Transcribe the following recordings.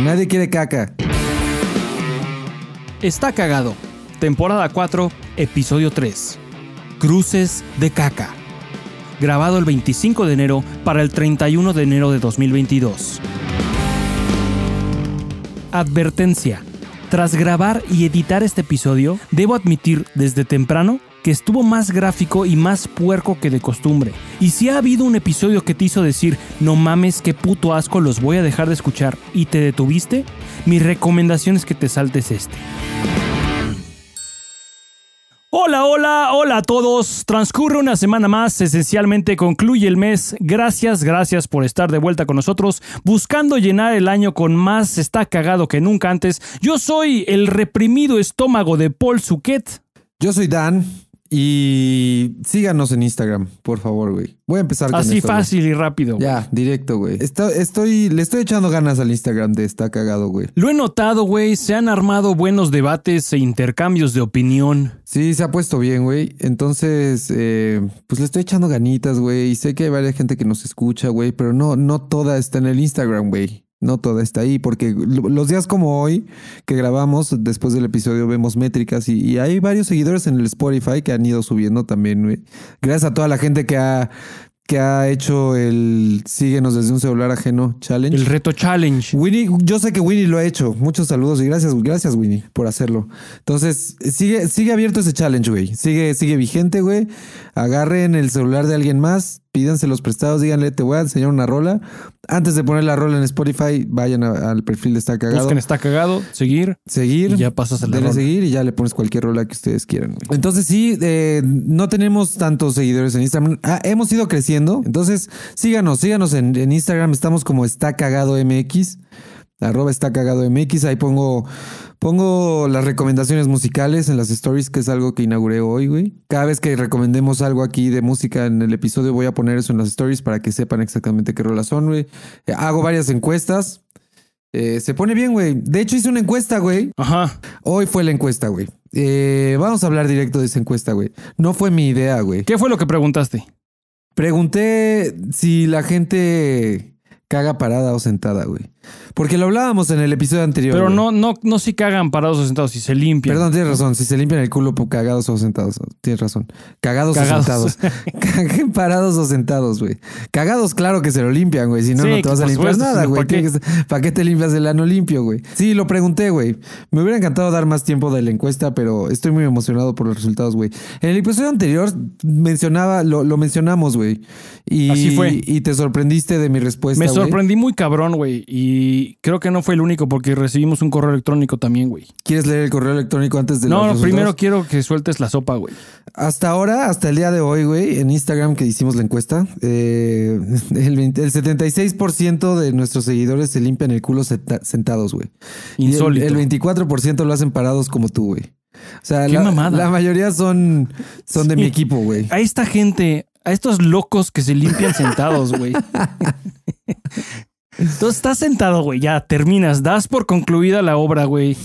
Nadie quiere caca. Está cagado. Temporada 4, episodio 3. Cruces de caca. Grabado el 25 de enero para el 31 de enero de 2022. Advertencia. Tras grabar y editar este episodio, debo admitir desde temprano estuvo más gráfico y más puerco que de costumbre. Y si ha habido un episodio que te hizo decir, no mames, qué puto asco, los voy a dejar de escuchar y te detuviste, mi recomendación es que te saltes este. Hola, hola, hola a todos. Transcurre una semana más, esencialmente concluye el mes. Gracias, gracias por estar de vuelta con nosotros, buscando llenar el año con más está cagado que nunca antes. Yo soy el reprimido estómago de Paul Suquet. Yo soy Dan y síganos en Instagram, por favor, güey. Voy a empezar con Así esto, güey. fácil y rápido. Ya, directo, güey. Está- estoy, le estoy echando ganas al Instagram de está cagado, güey. Lo he notado, güey, se han armado buenos debates e intercambios de opinión. Sí, se ha puesto bien, güey. Entonces, eh, pues le estoy echando ganitas, güey. Y sé que hay varias gente que nos escucha, güey, pero no, no toda está en el Instagram, güey. No toda está ahí, porque lo- los días como hoy que grabamos, después del episodio, vemos métricas y, y hay varios seguidores en el Spotify que han ido subiendo también, güey. Gracias a toda la gente que ha, que ha hecho el Síguenos desde un celular ajeno challenge. El reto challenge. Winnie, yo sé que Winnie lo ha hecho. Muchos saludos y gracias, gracias Winnie por hacerlo. Entonces, sigue, sigue abierto ese challenge, güey. Sigue, sigue vigente, güey. Agarren el celular de alguien más, pídanse los prestados, díganle, te voy a enseñar una rola. Antes de poner la rola en Spotify, vayan a- al perfil de Está Cagado. Busquen está cagado, seguir. Seguir. Y ya pasas a la Denle rola. seguir y ya le pones cualquier rola que ustedes quieran. Entonces sí, eh, no tenemos tantos seguidores en Instagram. Ah, hemos ido creciendo. Entonces síganos, síganos en, en Instagram. Estamos como está cagado MX. Arroba está cagado MX. Ahí pongo, pongo las recomendaciones musicales en las stories, que es algo que inauguré hoy, güey. Cada vez que recomendemos algo aquí de música en el episodio, voy a poner eso en las stories para que sepan exactamente qué rolas son, güey. Eh, hago varias encuestas. Eh, se pone bien, güey. De hecho, hice una encuesta, güey. Ajá. Hoy fue la encuesta, güey. Eh, vamos a hablar directo de esa encuesta, güey. No fue mi idea, güey. ¿Qué fue lo que preguntaste? Pregunté si la gente caga parada o sentada, güey. Porque lo hablábamos en el episodio anterior. Pero güey. no, no, no si cagan parados o sentados, si se limpian. Perdón, tienes razón. Si se limpian el culo por cagados o sentados. Tienes razón. Cagados, Cagados. o sentados. Parados o sentados, güey. Cagados, claro que se lo limpian, güey. Si no, Sí, no te vas a limpiar supuesto, nada, güey. ¿para qué? Tiene que ser- ¿Para qué te limpias el ano limpio, güey? Sí, lo pregunté, güey. Me hubiera encantado dar más tiempo de la encuesta, pero estoy muy emocionado por los resultados, güey. En el episodio anterior mencionaba, lo, lo mencionamos, güey. Y, Así fue. Y te sorprendiste de mi respuesta, Me güey. sorprendí muy cabrón, güey. Y creo que no fue el único porque recibimos un correo electrónico también, güey. ¿Quieres leer el correo electrónico antes de No, los no, resultados? primero quiero que sueltes la sopa, güey. Hasta ahora, hasta el día de hoy, güey, en Instagram que hicimos la encuesta, eh, el, 20 el 76% de nuestros seguidores se limpian el culo senta- sentados, güey. Y el- Insólito. El, 24% lo hacen parados como tú, güey. O sea, Qué la, mamada. la mayoría son, son de mi equipo, güey. A esta gente, a estos locos que se limpian sentados, güey. Tú estás sentado, güey, ya terminas, das por concluida la obra, güey.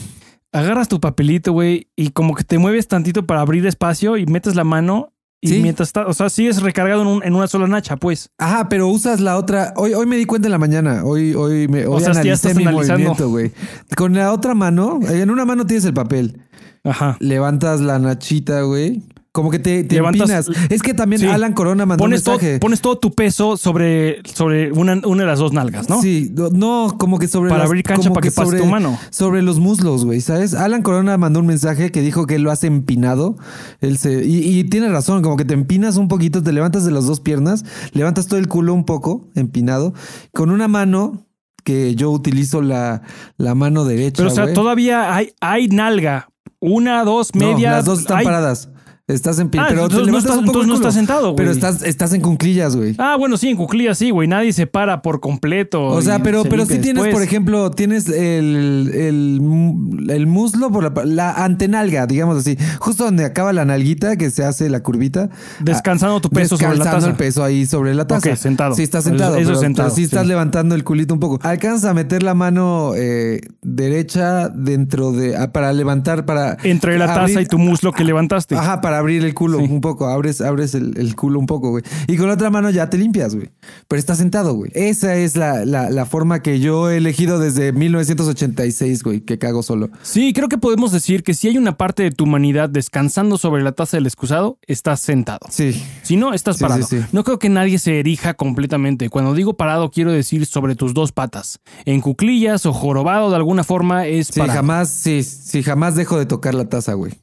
Agarras tu papelito, güey, y como que te mueves tantito para abrir espacio y metes la mano y Sí. mientras está, o sea, sigues recargado en, un- en una sola nacha, pues. Ajá, pero usas la otra. Hoy, hoy me di cuenta en la mañana. Hoy, hoy me hoy O sea, ya analicé mi movimiento, güey. Con la otra mano, en una mano tienes el papel. Ajá. Levantas la nachita, güey. Como que te, te Levantas- empinas. Es que también Sí. Alan Corona mandó Pones un todo, mensaje. pones todo tu peso sobre, sobre una, una de las dos nalgas, ¿no? Sí, no, no, como que sobre Para las- abrir cancha para que pase sobre, tu mano. Sobre los muslos, güey, ¿sabes? Alan Corona mandó un mensaje que dijo que él lo hace empinado. Él se, y, y tiene razón, como que te empinas un poquito, te levantas de las dos piernas, levantas todo el culo un poco, empinado, con una mano que yo utilizo la, la mano derecha. Pero, o sea, güey. todavía hay, hay nalga. Una, dos, No, media. las dos están hay- paradas. Estás en pie, Ah, pero te entonces no levantas estás- un poco entonces no estás sentado, güey. Pero estás, estás en cunclillas, güey. Ah, bueno, sí, en cuclillas sí, güey. Nadie se para por completo. O sea, pero, se pero sí limpia tienes, por ejemplo, tienes el, el, el muslo por la, la antenalga, digamos así. Justo donde acaba la nalguita que se hace la curvita. Descansando tu Ah, peso sobre la descansando taza. el peso ahí sobre la taza. Ok, sentado. Sí, estás sentado. Eso- eso pero, sentado, pero sí estás sí. levantando el culito un poco. Alcanzas a meter la mano eh, derecha dentro de... ah, para levantar, para... Entre la taza abrir- y tu muslo que levantaste. Ajá, para para abrir el culo Sí. un poco. Abres, abres el, el culo un poco, güey. Y con la otra mano ya te limpias, güey. Pero estás sentado, güey. Esa es la, la, la forma que yo he elegido desde 1986, güey, que cago solo. Sí, creo que podemos decir que si hay una parte de tu humanidad descansando sobre la taza del excusado, estás sentado. Sí. Si no, estás Sí, parado. sí. No creo que nadie se erija completamente. Cuando digo parado, quiero decir sobre tus dos patas. En cuclillas o jorobado de alguna forma es Sí, parado. jamás, sí, sí, jamás dejo de tocar la taza, güey.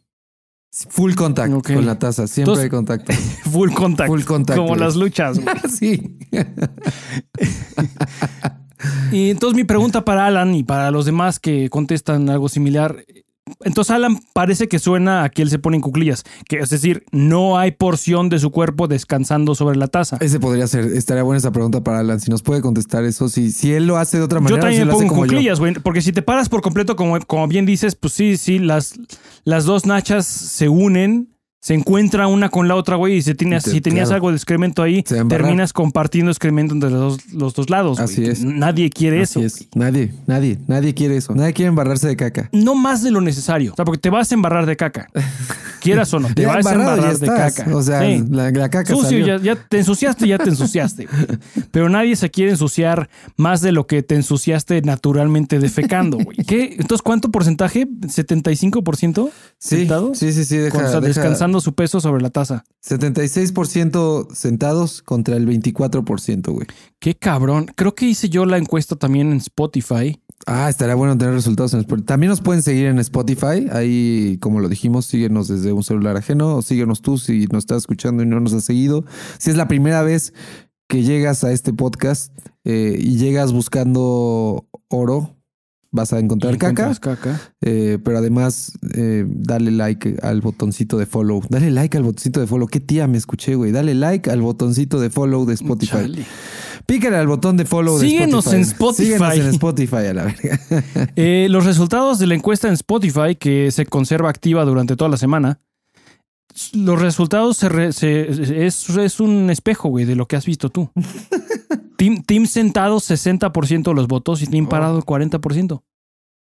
Full contact con la taza, siempre Entonces- hay contacto. Full contact. Full contact, Como las luchas. sí. Y entonces mi pregunta para Alan y para los demás que contestan algo similar. Entonces Alan parece que suena a que él se pone en cuclillas. Que, es decir, no hay porción de su cuerpo descansando sobre la taza. Ese podría ser, estaría buena esa pregunta para Alan. Si nos puede contestar eso, si, si él lo hace de otra Yo manera, también si me pongo en yo. cuclillas, güey. Porque si te paras por completo, como, como bien dices, pues sí, sí, las, las dos nachas se unen, se encuentra una con la otra, güey. Y si tenías, Y te- si tenías claro. algo de excremento ahí, terminas compartiendo excremento entre los dos, los dos lados. güey. Así es. Nadie quiere Así eso. es. Nadie, nadie, nadie quiere eso. Nadie quiere embarrarse de caca. No más de lo necesario. O sea, porque te vas a embarrar de caca. Quieras o no, te Ya vas a embarrar de caca. O sea, Sí. la, la caca Sucio, salió. ya, ya te ensuciaste, ya te ensuciaste. güey. Pero nadie se quiere ensuciar más de lo que te ensuciaste naturalmente defecando, güey. ¿Qué? Entonces, ¿cuánto porcentaje? ¿75% Sí, sentado? sí, sí, sí, deja, o sea, deja- descansando su peso sobre la taza. 76% sentados contra el 24%, güey. Qué cabrón. Creo que hice yo la encuesta también en Spotify. Ah, estaría bueno tener resultados en Spotify. También nos pueden seguir en Spotify. Ahí, como lo dijimos, síguenos desde un celular ajeno o síguenos tú si nos estás escuchando y no nos has seguido. Si es la primera vez que llegas a este podcast eh, y llegas buscando oro, vas a encontrar caca. Eh, pero además, eh, dale like al botoncito de follow. Dale like al botoncito de follow. Qué tía me escuché, güey. Dale like al botoncito de follow de Spotify. Chale. Pícale al botón de follow Síguenos de en Spotify. Spotify. Síguenos en Spotify, a la verga. Eh, los resultados de la encuesta en Spotify, que se conserva activa durante toda la semana, los resultados se re- se- es, es un espejo, güey, de lo que has visto tú. team, team sentado, 60% de los votos y Team Oh. parado, 40%.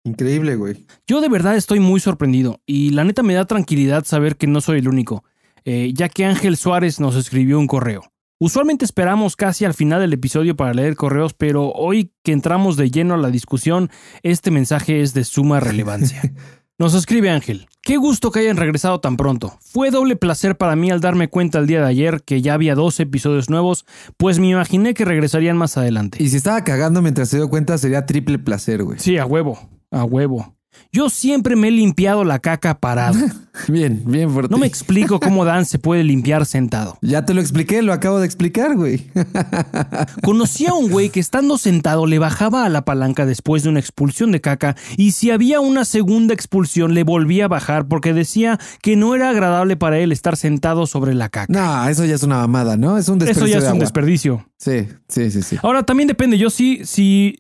Increíble, güey. Yo de verdad estoy muy sorprendido y la neta me da tranquilidad saber que no soy el único, eh, ya que Ángel Suárez nos escribió un correo. Usualmente esperamos casi al final del episodio para leer correos, pero hoy que entramos de lleno a la discusión, este mensaje es de suma relevancia. Nos escribe Ángel. Qué gusto que hayan regresado tan pronto. Fue doble placer para mí al darme cuenta el día de ayer que ya había dos episodios nuevos, pues me imaginé que regresarían más adelante. Y si estaba cagando mientras se dio cuenta, sería triple placer, güey. Sí, a huevo, a huevo. Yo siempre me he limpiado la caca parado. Bien, bien fuerte. No me explico cómo Dan se puede limpiar sentado. Ya te lo expliqué, lo acabo de explicar, güey. Conocí a un güey que estando sentado le bajaba a la palanca después de una expulsión de caca y si había una segunda expulsión le volvía a bajar porque decía que no era agradable para él estar sentado sobre la caca. No, eso ya es una mamada, ¿no? Es un Eso desperdicio ya es de un agua. desperdicio. Sí, sí, sí, sí. Ahora también depende, yo sí, si,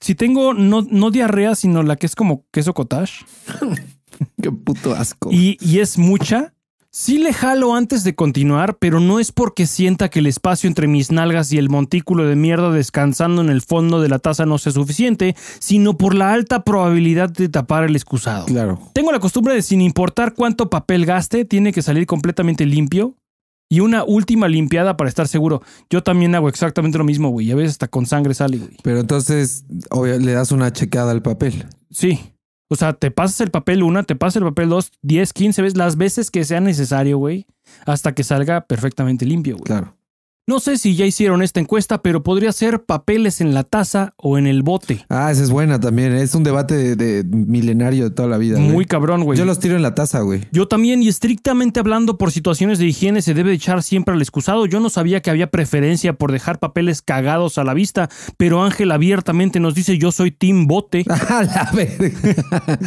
si tengo no, no diarrea, sino la que es como queso cottage Qué puto asco. y, y es mucha. Sí le jalo antes de continuar, pero no es porque sienta que el espacio entre mis nalgas y el montículo de mierda descansando en el fondo de la taza no sea suficiente, sino por la alta probabilidad de tapar el excusado. Claro. Tengo la costumbre de sin importar cuánto papel gaste, tiene que salir completamente limpio. Y una última limpiada para estar seguro. Yo también hago exactamente lo mismo, güey. A veces hasta con sangre sale, güey. Pero entonces, obvio, le das una checada al papel. Sí. O sea, te pasas el papel una, te pasas el papel dos, 10, 15 veces, las veces que sea necesario, güey. Hasta que salga perfectamente limpio, güey. Claro. No sé si ya hicieron esta encuesta, pero podría ser papeles en la taza o en el bote. Ah, esa es buena también. Es un debate de, de milenario de toda la vida. Muy cabrón, güey. Yo los tiro en la taza, güey. Yo también, y estrictamente hablando por situaciones de higiene, se debe echar siempre al excusado. Yo no sabía que había preferencia por dejar papeles cagados a la vista, pero Ángel abiertamente nos dice: Yo soy Team Bote. A la verga.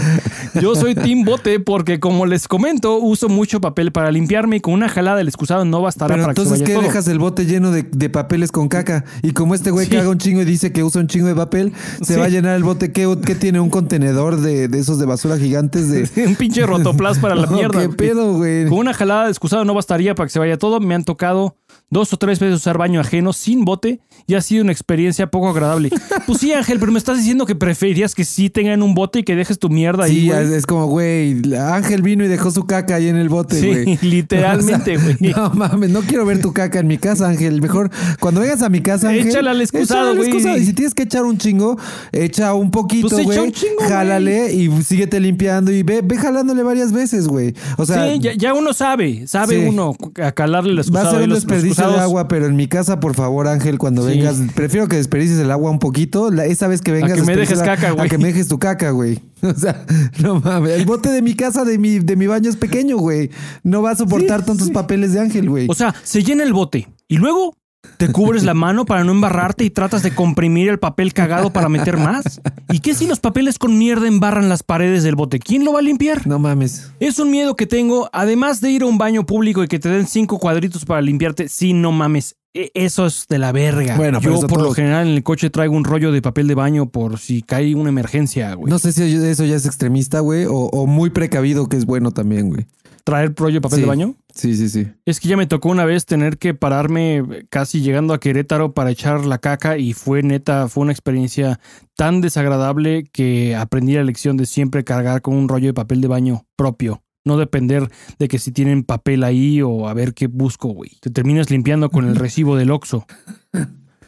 Yo soy Team Bote porque, como les comento, uso mucho papel para limpiarme y con una jalada del excusado no bastará Pero para que se entonces, vaya ¿qué todo. dejas el bote lleno de, de papeles con caca? Y como este güey Sí. caga un chingo y dice que usa un chingo de papel, se Sí. va a llenar el bote. ¿Qué, qué tiene? ¿Un contenedor de, de esos de basura gigantes? De... Un pinche rotoplas para la mierda. ¿Qué pedo, güey? Con una jalada de excusado no bastaría para que se vaya todo. Me han tocado dos o tres veces usar baño ajeno sin bote y ha sido una experiencia poco agradable. pues sí, Ángel, pero me estás diciendo que preferirías que sí tengan un bote y que dejes tu mierda ahí. Sí, güey. es como, güey, Ángel vino y dejó su caca ahí en el bote, güey. Sí, literalmente, O sea, güey. No mames, no quiero ver tu caca en mi casa, Ángel. Mejor cuando vengas a mi casa, Ángel. Échala al excusado, güey. Y si tienes que echar un chingo, echa un poquito, Pues echa güey. un chingo, güey. jálale y síguete limpiando y ve, ve jalándole varias veces, güey. O sea, sí, ya, ya uno sabe, sabe Sí. uno a calarle el Va a ser un los de agua, pero en mi casa, por favor, Ángel, cuando Sí. vengas, prefiero que desperdicies el agua un poquito. La, esa vez que vengas, que me dejes caca, güey. A que me dejes tu caca, güey. O sea, no mames. El bote de mi casa, de mi, de mi baño es pequeño, güey. No va a soportar tantos papeles de Ángel, güey. O sea, se llena el bote y luego te cubres la mano para no embarrarte y tratas de comprimir el papel cagado para meter más. ¿Y qué si los papeles con mierda embarran las paredes del bote? ¿Quién lo va a limpiar? no mames. Es un miedo que tengo, además de ir a un baño público y que te den cinco cuadritos para limpiarte. Sí, no mames. E- Eso es de la verga. Bueno, pero Yo por todo- lo general en el coche traigo un rollo de papel de baño por si cae una emergencia, güey. No sé si eso ya es extremista, güey, o, o muy precavido, que es bueno también, güey. ¿Traer rollo de papel Sí. de baño? Sí, sí, sí. Es que ya me tocó una vez tener que pararme casi llegando a Querétaro para echar la caca y fue neta, fue una experiencia tan desagradable que aprendí la lección de siempre cargar con un rollo de papel de baño propio. No depender de que si tienen papel ahí o a ver qué busco, güey. Te terminas limpiando con el recibo del Oxxo.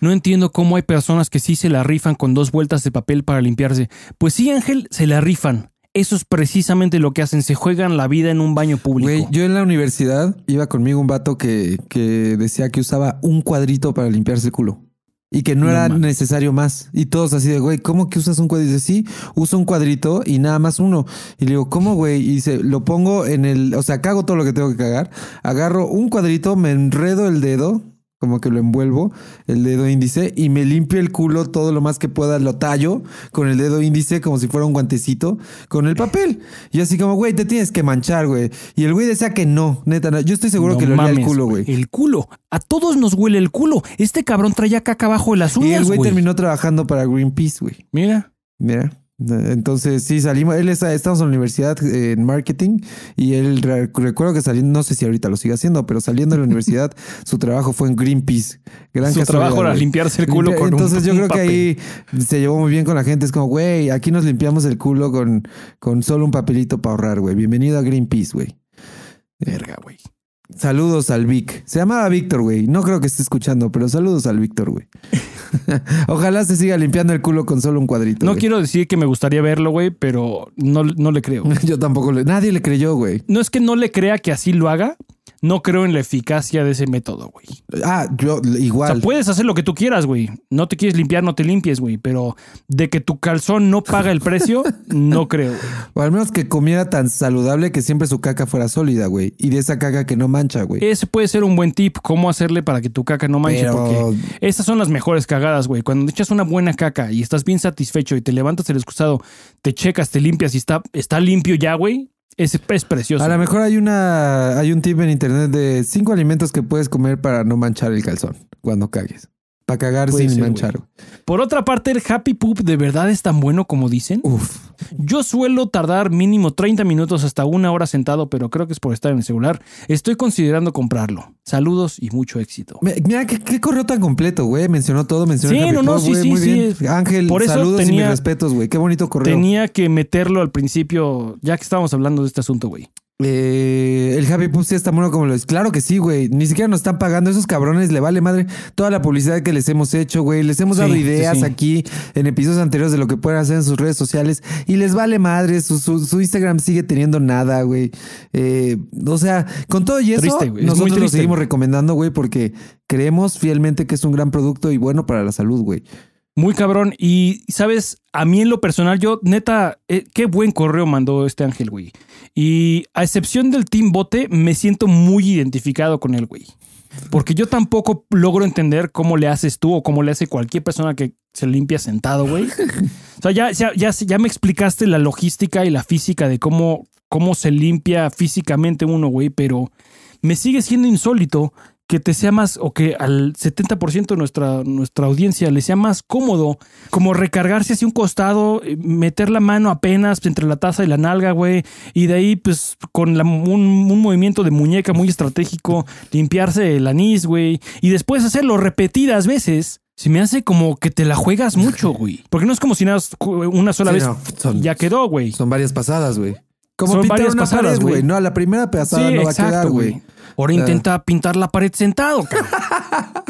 No entiendo cómo hay personas que sí se la rifan con dos vueltas de papel para limpiarse. Pues sí, Ángel, se la rifan. Eso es precisamente lo que hacen. Se juegan la vida en un baño público. Güey, yo en la universidad iba conmigo un vato que, que decía que usaba un cuadrito para limpiarse el culo. Y que no, No era necesario más. Y todos así de, güey, ¿cómo que usas un cuadrito? Dice, sí, uso un cuadrito y nada más uno. Y le digo, ¿cómo, güey? Y dice, lo pongo en el, o sea, cago todo lo que tengo que cagar. Agarro un cuadrito, me enredo el dedo, como que lo envuelvo, el dedo índice, y me limpio el culo todo lo más que pueda, lo tallo con el dedo índice como si fuera un guantecito, con el papel. Y así como, güey, te tienes que manchar, güey. Y el güey decía que no, neta, no. yo estoy seguro No que le olía el mames, culo, güey. El culo. A todos nos huele el culo. Este cabrón traía caca abajo de las Y el uñas, güey. terminó trabajando para Greenpeace, güey. Mira. Mira. Entonces sí salimos, él está, estamos en la universidad eh, en marketing y él re- recuerdo que saliendo, no sé si ahorita lo sigue haciendo, pero saliendo de la universidad su trabajo fue en Greenpeace. Gran Su trabajo era limpiarse el culo Limpia- con un- Entonces yo un creo papel. que ahí se llevó muy bien con la gente. Es como, güey, aquí nos limpiamos el culo con, con solo un papelito para ahorrar, güey. Bienvenido a Greenpeace, güey. Verga, güey. Saludos al Vic. Se llamaba Víctor, güey. No creo que esté escuchando, pero saludos al Víctor, güey. Ojalá se siga limpiando el culo con solo un cuadrito. No güey. quiero decir que me gustaría verlo, güey, pero no, no le creo. Yo tampoco le. Nadie le creyó, güey. No es que no le crea que así lo haga, no creo en la eficacia de ese método, güey. Ah, yo O igual. sea, puedes hacer lo que tú quieras, güey. No te quieres limpiar, no te limpies, güey. Pero de que tu calzón no paga el precio, no creo, güey. O al menos que comiera tan saludable que siempre su caca fuera sólida, güey. Y de esa caca que no mancha, güey. Ese puede ser un buen tip, cómo hacerle para que tu caca no manche, Pero- porque esas son las mejores cagadas, güey. Cuando echas una buena caca y estás bien satisfecho y te levantas el excusado, te checas, te limpias y está, está limpio ya, güey, es, es precioso. A lo mejor hay una hay un tip en internet de cinco alimentos que puedes comer para no manchar el calzón cuando cagues. Para cagar Puede sin ser, manchar. güey. Por otra parte, el Happy Poop de verdad es tan bueno como dicen. Uf. Yo suelo tardar mínimo 30 minutos hasta una hora sentado, pero creo que es por estar en el celular. Estoy considerando comprarlo. Saludos y mucho éxito. Me- Mira, qué, qué correo tan completo, güey. Mencionó todo, mencionó Sí, el no, no, sí, güey, sí, muy sí. bien. Ángel, Por eso saludos y mis respetos, güey. Qué bonito correo. Tenía que meterlo al principio, ya que estábamos hablando de este asunto, güey. Eh, el Happy Pup sí está bueno como lo es. Claro que sí, güey. Ni siquiera nos están pagando. Esos cabrones le vale madre toda la publicidad que les hemos hecho, güey. Les hemos dado sí, ideas sí. aquí en episodios anteriores de lo que pueden hacer en sus redes sociales. Y les vale madre. Su, su- su Instagram sigue teniendo nada, güey. Eh, o sea, con todo y eso, Triste. Es nosotros lo seguimos recomendando, güey, porque creemos fielmente que es un gran producto y bueno para la salud, güey. Muy cabrón. Y, ¿sabes? A mí en lo personal, yo, neta, eh, qué buen correo mandó este ángel, güey. Y a excepción del Team Bote, me siento muy identificado con él, güey. Porque yo tampoco logro entender cómo le haces tú o cómo le hace cualquier persona que se limpia sentado, güey. O sea, ya, ya, ya, ya me explicaste la logística y la física de cómo, cómo se limpia físicamente uno, güey, pero me sigue siendo insólito que te sea más, o que al 70% de nuestra, nuestra audiencia le sea más cómodo, como recargarse hacia un costado, eh, meter la mano apenas entre la taza y la nalga, güey, y de ahí, pues, con la- un, un movimiento de muñeca muy estratégico, limpiarse el anís, güey, y después hacerlo repetidas veces. Se me hace como que te la juegas mucho, güey. Porque no es como si nada, una sola Sí, vez no, son- ya quedó, güey. Son varias pasadas, güey. Como Son varias pasadas, güey. No, la primera pasada no va a quedar, güey. Ahora Ah. intenta pintar la pared sentado, cabrón.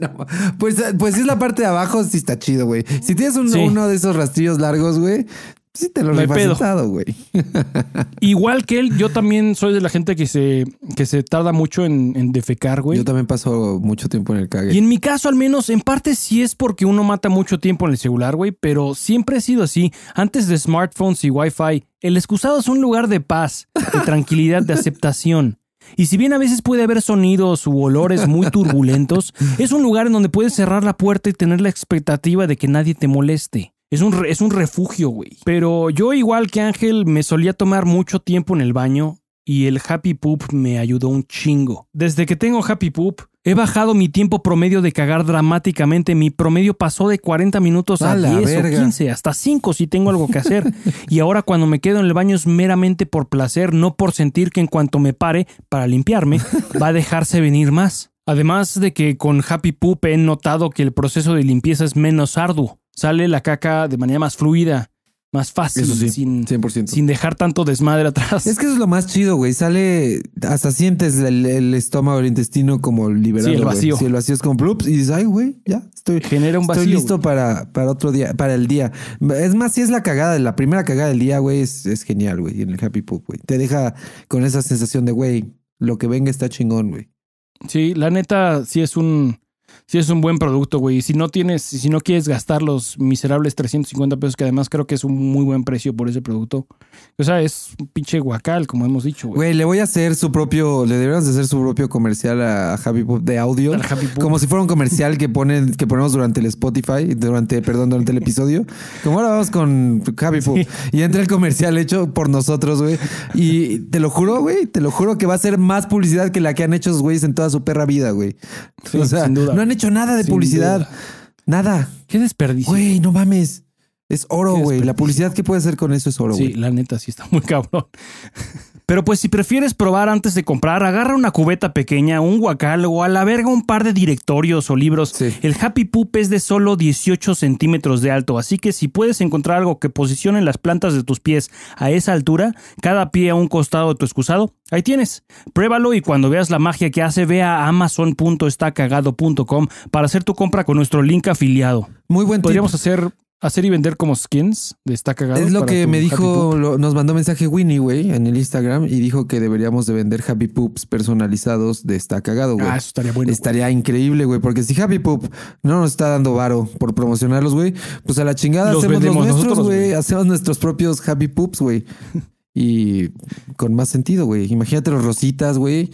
No, pues, pues es la parte de abajo, sí está chido, güey. Si tienes un- Sí. uno de esos rastrillos largos, güey, sí te lo rifas sentado, güey. Igual que él, yo también soy de la gente que se, que se tarda mucho en, en defecar, güey. Yo también paso mucho tiempo en el cague. Y en mi caso, al menos, en parte sí es porque uno mata mucho tiempo en el celular, güey, pero siempre he sido así. Antes de smartphones y Wi-Fi, el excusado es un lugar de paz, de tranquilidad, de aceptación. Y si bien a veces puede haber sonidos u olores muy turbulentos, es un lugar en donde puedes cerrar la puerta y tener la expectativa de que nadie te moleste. Es un, es un refugio, güey. Pero yo, igual que Ángel, me solía tomar mucho tiempo en el baño y el Happy Poop me ayudó un chingo. Desde que tengo Happy Poop, he bajado mi tiempo promedio de cagar dramáticamente. Mi promedio pasó de 40 minutos a, A la 10 verga. o 15, hasta 5 si tengo algo que hacer. y ahora cuando me quedo en el baño es meramente por placer, no por sentir que en cuanto me pare para limpiarme, va a dejarse venir más. Además de que con Happy Poop he notado que el proceso de limpieza es menos arduo. Sale la caca de manera más fluida, más fácil, Eso sí, sin, 100%. sin dejar tanto desmadre atrás. Es que eso es lo más chido, güey. Sale, hasta sientes el, el estómago, el intestino como liberado. Sí, el vacío. Sí, el vacío es como plups y dices, ay, güey, ya estoy. Genera un vacío. Estoy listo güey. para, para otro día, para el día. Es más, si es la cagada, la primera cagada del día, güey, es, es genial, güey, en el Happy Poop, güey. Te deja con esa sensación de, güey, lo que venga está chingón, güey. Sí, la neta, sí es un. Sí es un buen producto, güey. Si no tienes, si no quieres gastar los miserables 350 pesos, que además creo que es un muy buen precio por ese producto. O sea, es un pinche guacal, como hemos dicho, güey. Güey, le voy a hacer su propio, le deberíamos de hacer su propio comercial a Happy Poop de audio. Happy. Como si fuera un comercial que ponen, que ponemos durante el Spotify, durante, perdón, durante el episodio. Como ahora vamos con Happy Poop. Y entra el comercial hecho por nosotros, güey. Y te lo juro, güey, te lo juro que va a ser más publicidad que la que han hecho esos güeyes en toda su perra vida, güey. Sí, o sea, sin duda. no han hecho nada de Sin publicidad. duda. Nada. Qué desperdicio. Güey, no mames. Es oro, güey. La publicidad que puede hacer con eso es oro, Sí, güey. la neta sí está muy cabrón. Pero pues si prefieres probar antes de comprar, agarra una cubeta pequeña, un guacal o a la verga un par de directorios o libros. Sí. El Happy Poop es de solo 18 centímetros de alto, así que si puedes encontrar algo que posicione las plantas de tus pies a esa altura, cada pie a un costado de tu excusado, ahí tienes. Pruébalo y cuando veas la magia que hace, ve a amazon.estacagado.com para hacer tu compra con nuestro link afiliado. Muy buen tip. Podríamos hacer, hacer y vender como skins de Está Cagado. Es lo que me dijo, lo- nos mandó mensaje Winnie, güey, en el Instagram y dijo que deberíamos de vender Happy Poops personalizados de Está Cagado, güey. Ah, eso estaría bueno. Estaría increíble, güey, porque si Happy Poop no nos está dando varo por promocionarlos, güey, pues a la chingada Los hacemos los nuestros, güey. Hacemos nuestros propios Happy Poops, güey. y con más sentido, güey. Imagínate los rositas, güey.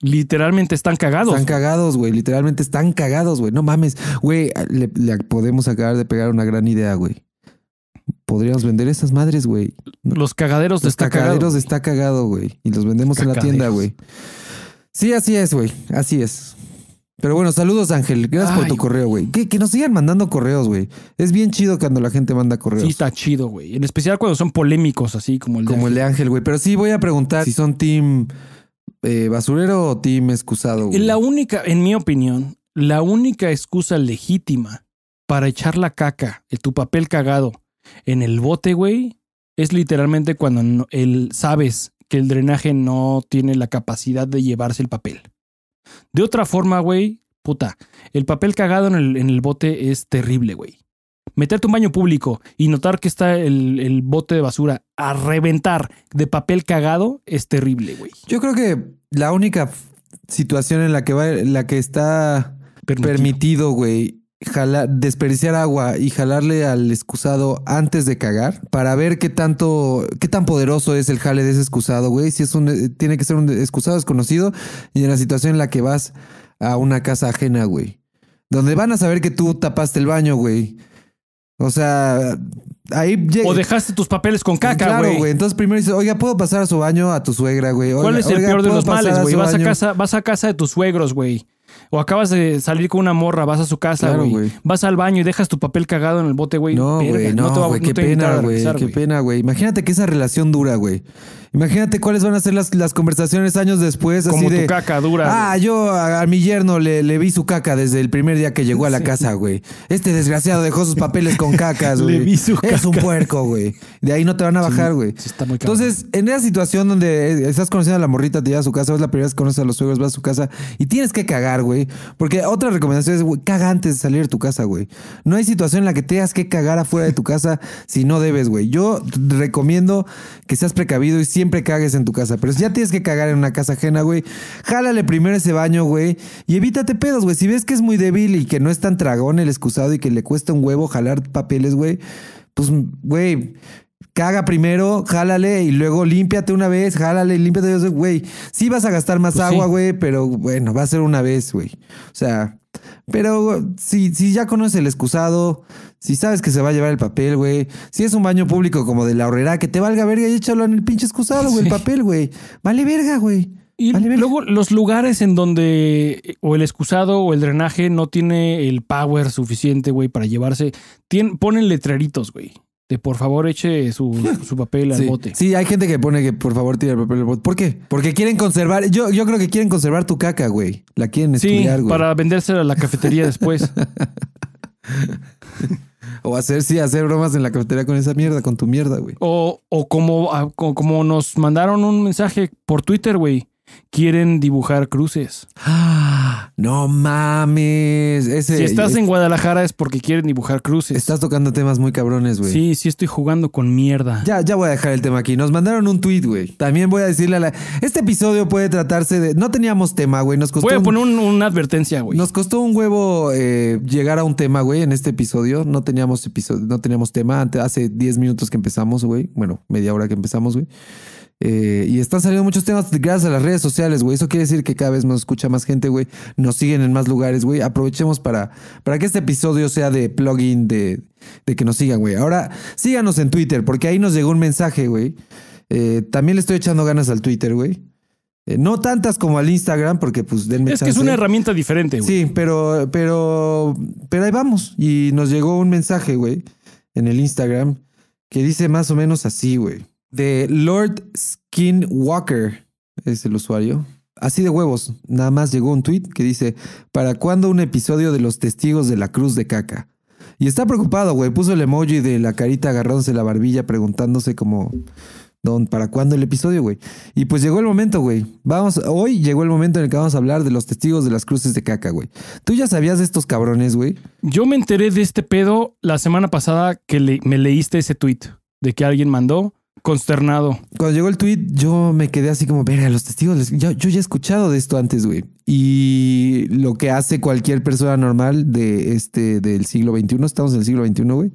Literalmente están cagados. Están cagados, güey. Literalmente están cagados, güey. No mames. Güey, le, le podemos acabar de pegar una gran idea, güey. Podríamos vender esas madres, güey. Los cagaderos de Los Está Cagado. cacaderos está cagado, güey. Y los vendemos en la tienda, güey. Sí, así es, güey. Así es. Pero bueno, saludos, Ángel. Gracias por tu correo, güey. Que, que nos sigan mandando correos, güey. Es bien chido cuando la gente manda correos. Sí, está chido, güey. En especial cuando son polémicos, así como el de como el de Ángel, güey. Pero sí voy a preguntar si son team eh, basurero o team excusado, güey. La única, en mi opinión, la única excusa legítima para echar la caca tu papel cagado en el bote, güey, es literalmente cuando el, sabes que el drenaje no tiene la capacidad de llevarse el papel. De otra forma, güey, puta, el papel cagado en el, en el bote es terrible, güey. Meterte a un baño público y notar que está el, el bote de basura a reventar de papel cagado es terrible, güey. Yo creo que la única situación en la que va, en la que está Permitido. güey, jalar, desperdiciar agua y jalarle al excusado antes de cagar para ver qué tanto, qué tan poderoso es el jale de ese excusado, güey. Si es un, eh, tiene que ser un excusado desconocido y en la situación en la que vas a una casa ajena, güey. Donde van a saber que tú tapaste el baño, güey. O sea, ahí llega. O dejaste tus papeles con caca, Claro, güey. güey. Entonces primero dices, oiga, ¿puedo pasar a su baño a tu suegra, güey? ¿Cuál es el oiga, peor de ¿puedo los males, güey? Vas a casa, vas a casa de tus suegros, güey. O acabas de salir con una morra, vas a su casa, Claro, güey. güey. Vas al baño y dejas tu papel cagado en el bote, güey. No, güey, no, güey, no qué a invitar pena, güey, qué pena, güey. Imagínate que esa relación dura, güey. Imagínate cuáles van a ser las, las conversaciones años después, así Como de... tu caca dura. Ah, yo a, a mi yerno le, le vi su caca desde el primer día que llegó a la casa, güey. Este desgraciado dejó sus papeles con cacas, Le güey. vi su Es un caca. puerco, güey. De ahí no te van a bajar, güey. sí está muy. Entonces, en esa situación donde estás conociendo a la morrita, te llevas a su casa, es la primera vez que conoces a los suegros, vas a su casa y tienes que cagar, güey. Porque otra recomendación es, güey, caga antes de salir de tu casa, güey. No hay situación en la que tengas que cagar afuera de tu casa si no debes, güey. Yo recomiendo que seas precavido y siempre cagues en tu casa. Pero si ya tienes que cagar en una casa ajena, güey, jálale primero ese baño, güey, y evítate pedos, güey. Si ves que es muy débil y que no es tan tragón el excusado y que le cuesta un huevo jalar papeles, güey, pues, güey, caga primero, jálale y luego límpiate una vez, jálale límpiate güey. Sí vas a gastar más Pues sí. agua, güey, pero bueno, va a ser una vez, güey. O sea, pero si, si ya conoces el excusado, si sabes que se va a llevar el papel, güey, si es un baño público como de la horrera, que te valga verga y échalo en el pinche excusado, güey, el papel, güey. Vale verga, güey. Y Vale, verga. luego los lugares en donde o el excusado o el drenaje no tiene el power suficiente, güey, para llevarse, tien- ponen letreritos, güey. De por favor eche su, su papel al Sí. bote. Sí, hay gente que pone que por favor tira el papel al bote. ¿Por qué? Porque quieren conservar. Yo, yo creo que quieren conservar tu caca, güey. La quieren Sí, estudiar, güey. para vendérsela a la cafetería después. O hacer, sí, hacer bromas en la cafetería con esa mierda, con tu mierda, güey. O, o como, ah, co- como nos mandaron un mensaje por Twitter, güey. Quieren dibujar cruces. Ah, no mames. Ese, Si estás es- en Guadalajara es porque quieren dibujar cruces. Estás tocando temas muy cabrones, güey. Sí, sí estoy jugando con mierda. Ya, ya voy a dejar el tema aquí. Nos mandaron un tweet, güey. También voy a decirle a la. Este episodio puede tratarse de. No teníamos tema, güey. Nos costó. Voy a un- poner un- una advertencia, güey. Nos costó un huevo eh, llegar a un tema, güey, en este episodio. No teníamos episodio, no teníamos tema. Hace 10 minutos que empezamos, güey. Bueno, media hora que empezamos, güey. Eh, y están saliendo muchos temas gracias a las redes sociales, güey. Eso quiere decir que cada vez nos escucha más gente, güey. Nos siguen en más lugares, güey. Aprovechemos para, para que este episodio sea de plugin de, de que nos sigan, güey. Ahora, síganos en Twitter, porque ahí nos llegó un mensaje, güey. Eh, también le estoy echando ganas al Twitter, güey. Eh, no tantas como al Instagram, porque pues denme es que es una herramienta diferente, güey. Sí, pero, pero, pero ahí vamos. Y nos llegó un mensaje, güey, en el Instagram que dice más o menos así, güey. De Lord Skinwalker es el usuario. Así de huevos. Nada más llegó un tweet que dice: ¿Para cuándo un episodio de los testigos de la cruz de caca? Y está preocupado, güey. Puso el emoji de la carita agarrándose la barbilla, preguntándose como. Don, ¿para cuándo el episodio, güey? Y pues llegó el momento, güey. Vamos, hoy llegó el momento en el que vamos a hablar de los testigos de las cruces de caca, güey. ¿Tú ya sabías de estos cabrones, güey? Yo me enteré de este pedo la semana pasada que le- me leíste ese tweet de que alguien mandó consternado. Cuando llegó el tweet, yo me quedé así como, verga, los testigos, yo, yo ya he escuchado de esto antes, güey. Y lo que hace cualquier persona normal de este, del siglo XXI, estamos en el siglo XXI, güey.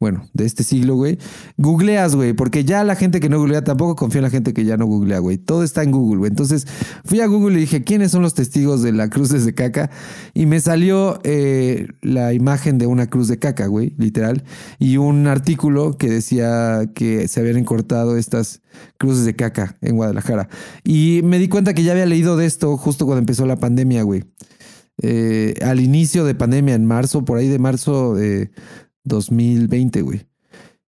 Bueno, de este siglo, güey. Googleas, güey, porque ya la gente que no googlea tampoco confía en la gente que ya no googlea, güey. Todo está en Google, güey. Entonces fui a Google y dije, ¿quiénes son los testigos de la cruz de caca? Y me salió eh, la imagen de una cruz de caca, güey, literal. Y un artículo que decía que se habían cortado estas cruces de caca en Guadalajara. Y me di cuenta que ya había leído de esto justo cuando empezó la pandemia, güey. Eh, al inicio de pandemia, en marzo, por ahí de marzo de 2020, güey.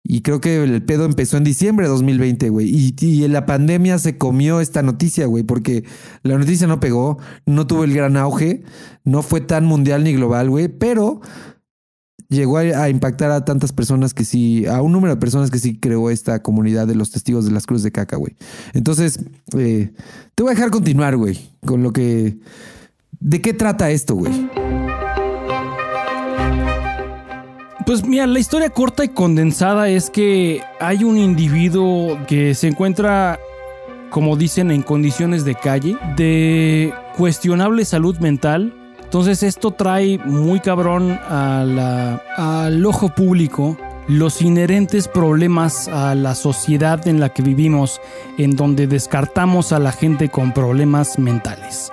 Y creo que el pedo empezó en diciembre de 2020, güey. Y, y la pandemia se comió esta noticia, güey, porque la noticia no pegó, no tuvo el gran auge, no fue tan mundial ni global, güey, pero llegó a, impactar a tantas personas que sí, a un número de personas que sí creó esta comunidad de los testigos de las cruces de caca, güey. Entonces, eh, te voy a dejar continuar, güey, con lo que... ¿De qué trata esto, güey? Pues mira, la historia corta y condensada es que hay un individuo que se encuentra, como dicen, en condiciones de calle, de cuestionable salud mental. Entonces esto trae muy cabrón al ojo público los inherentes problemas a la sociedad en la que vivimos, en donde descartamos a la gente con problemas mentales.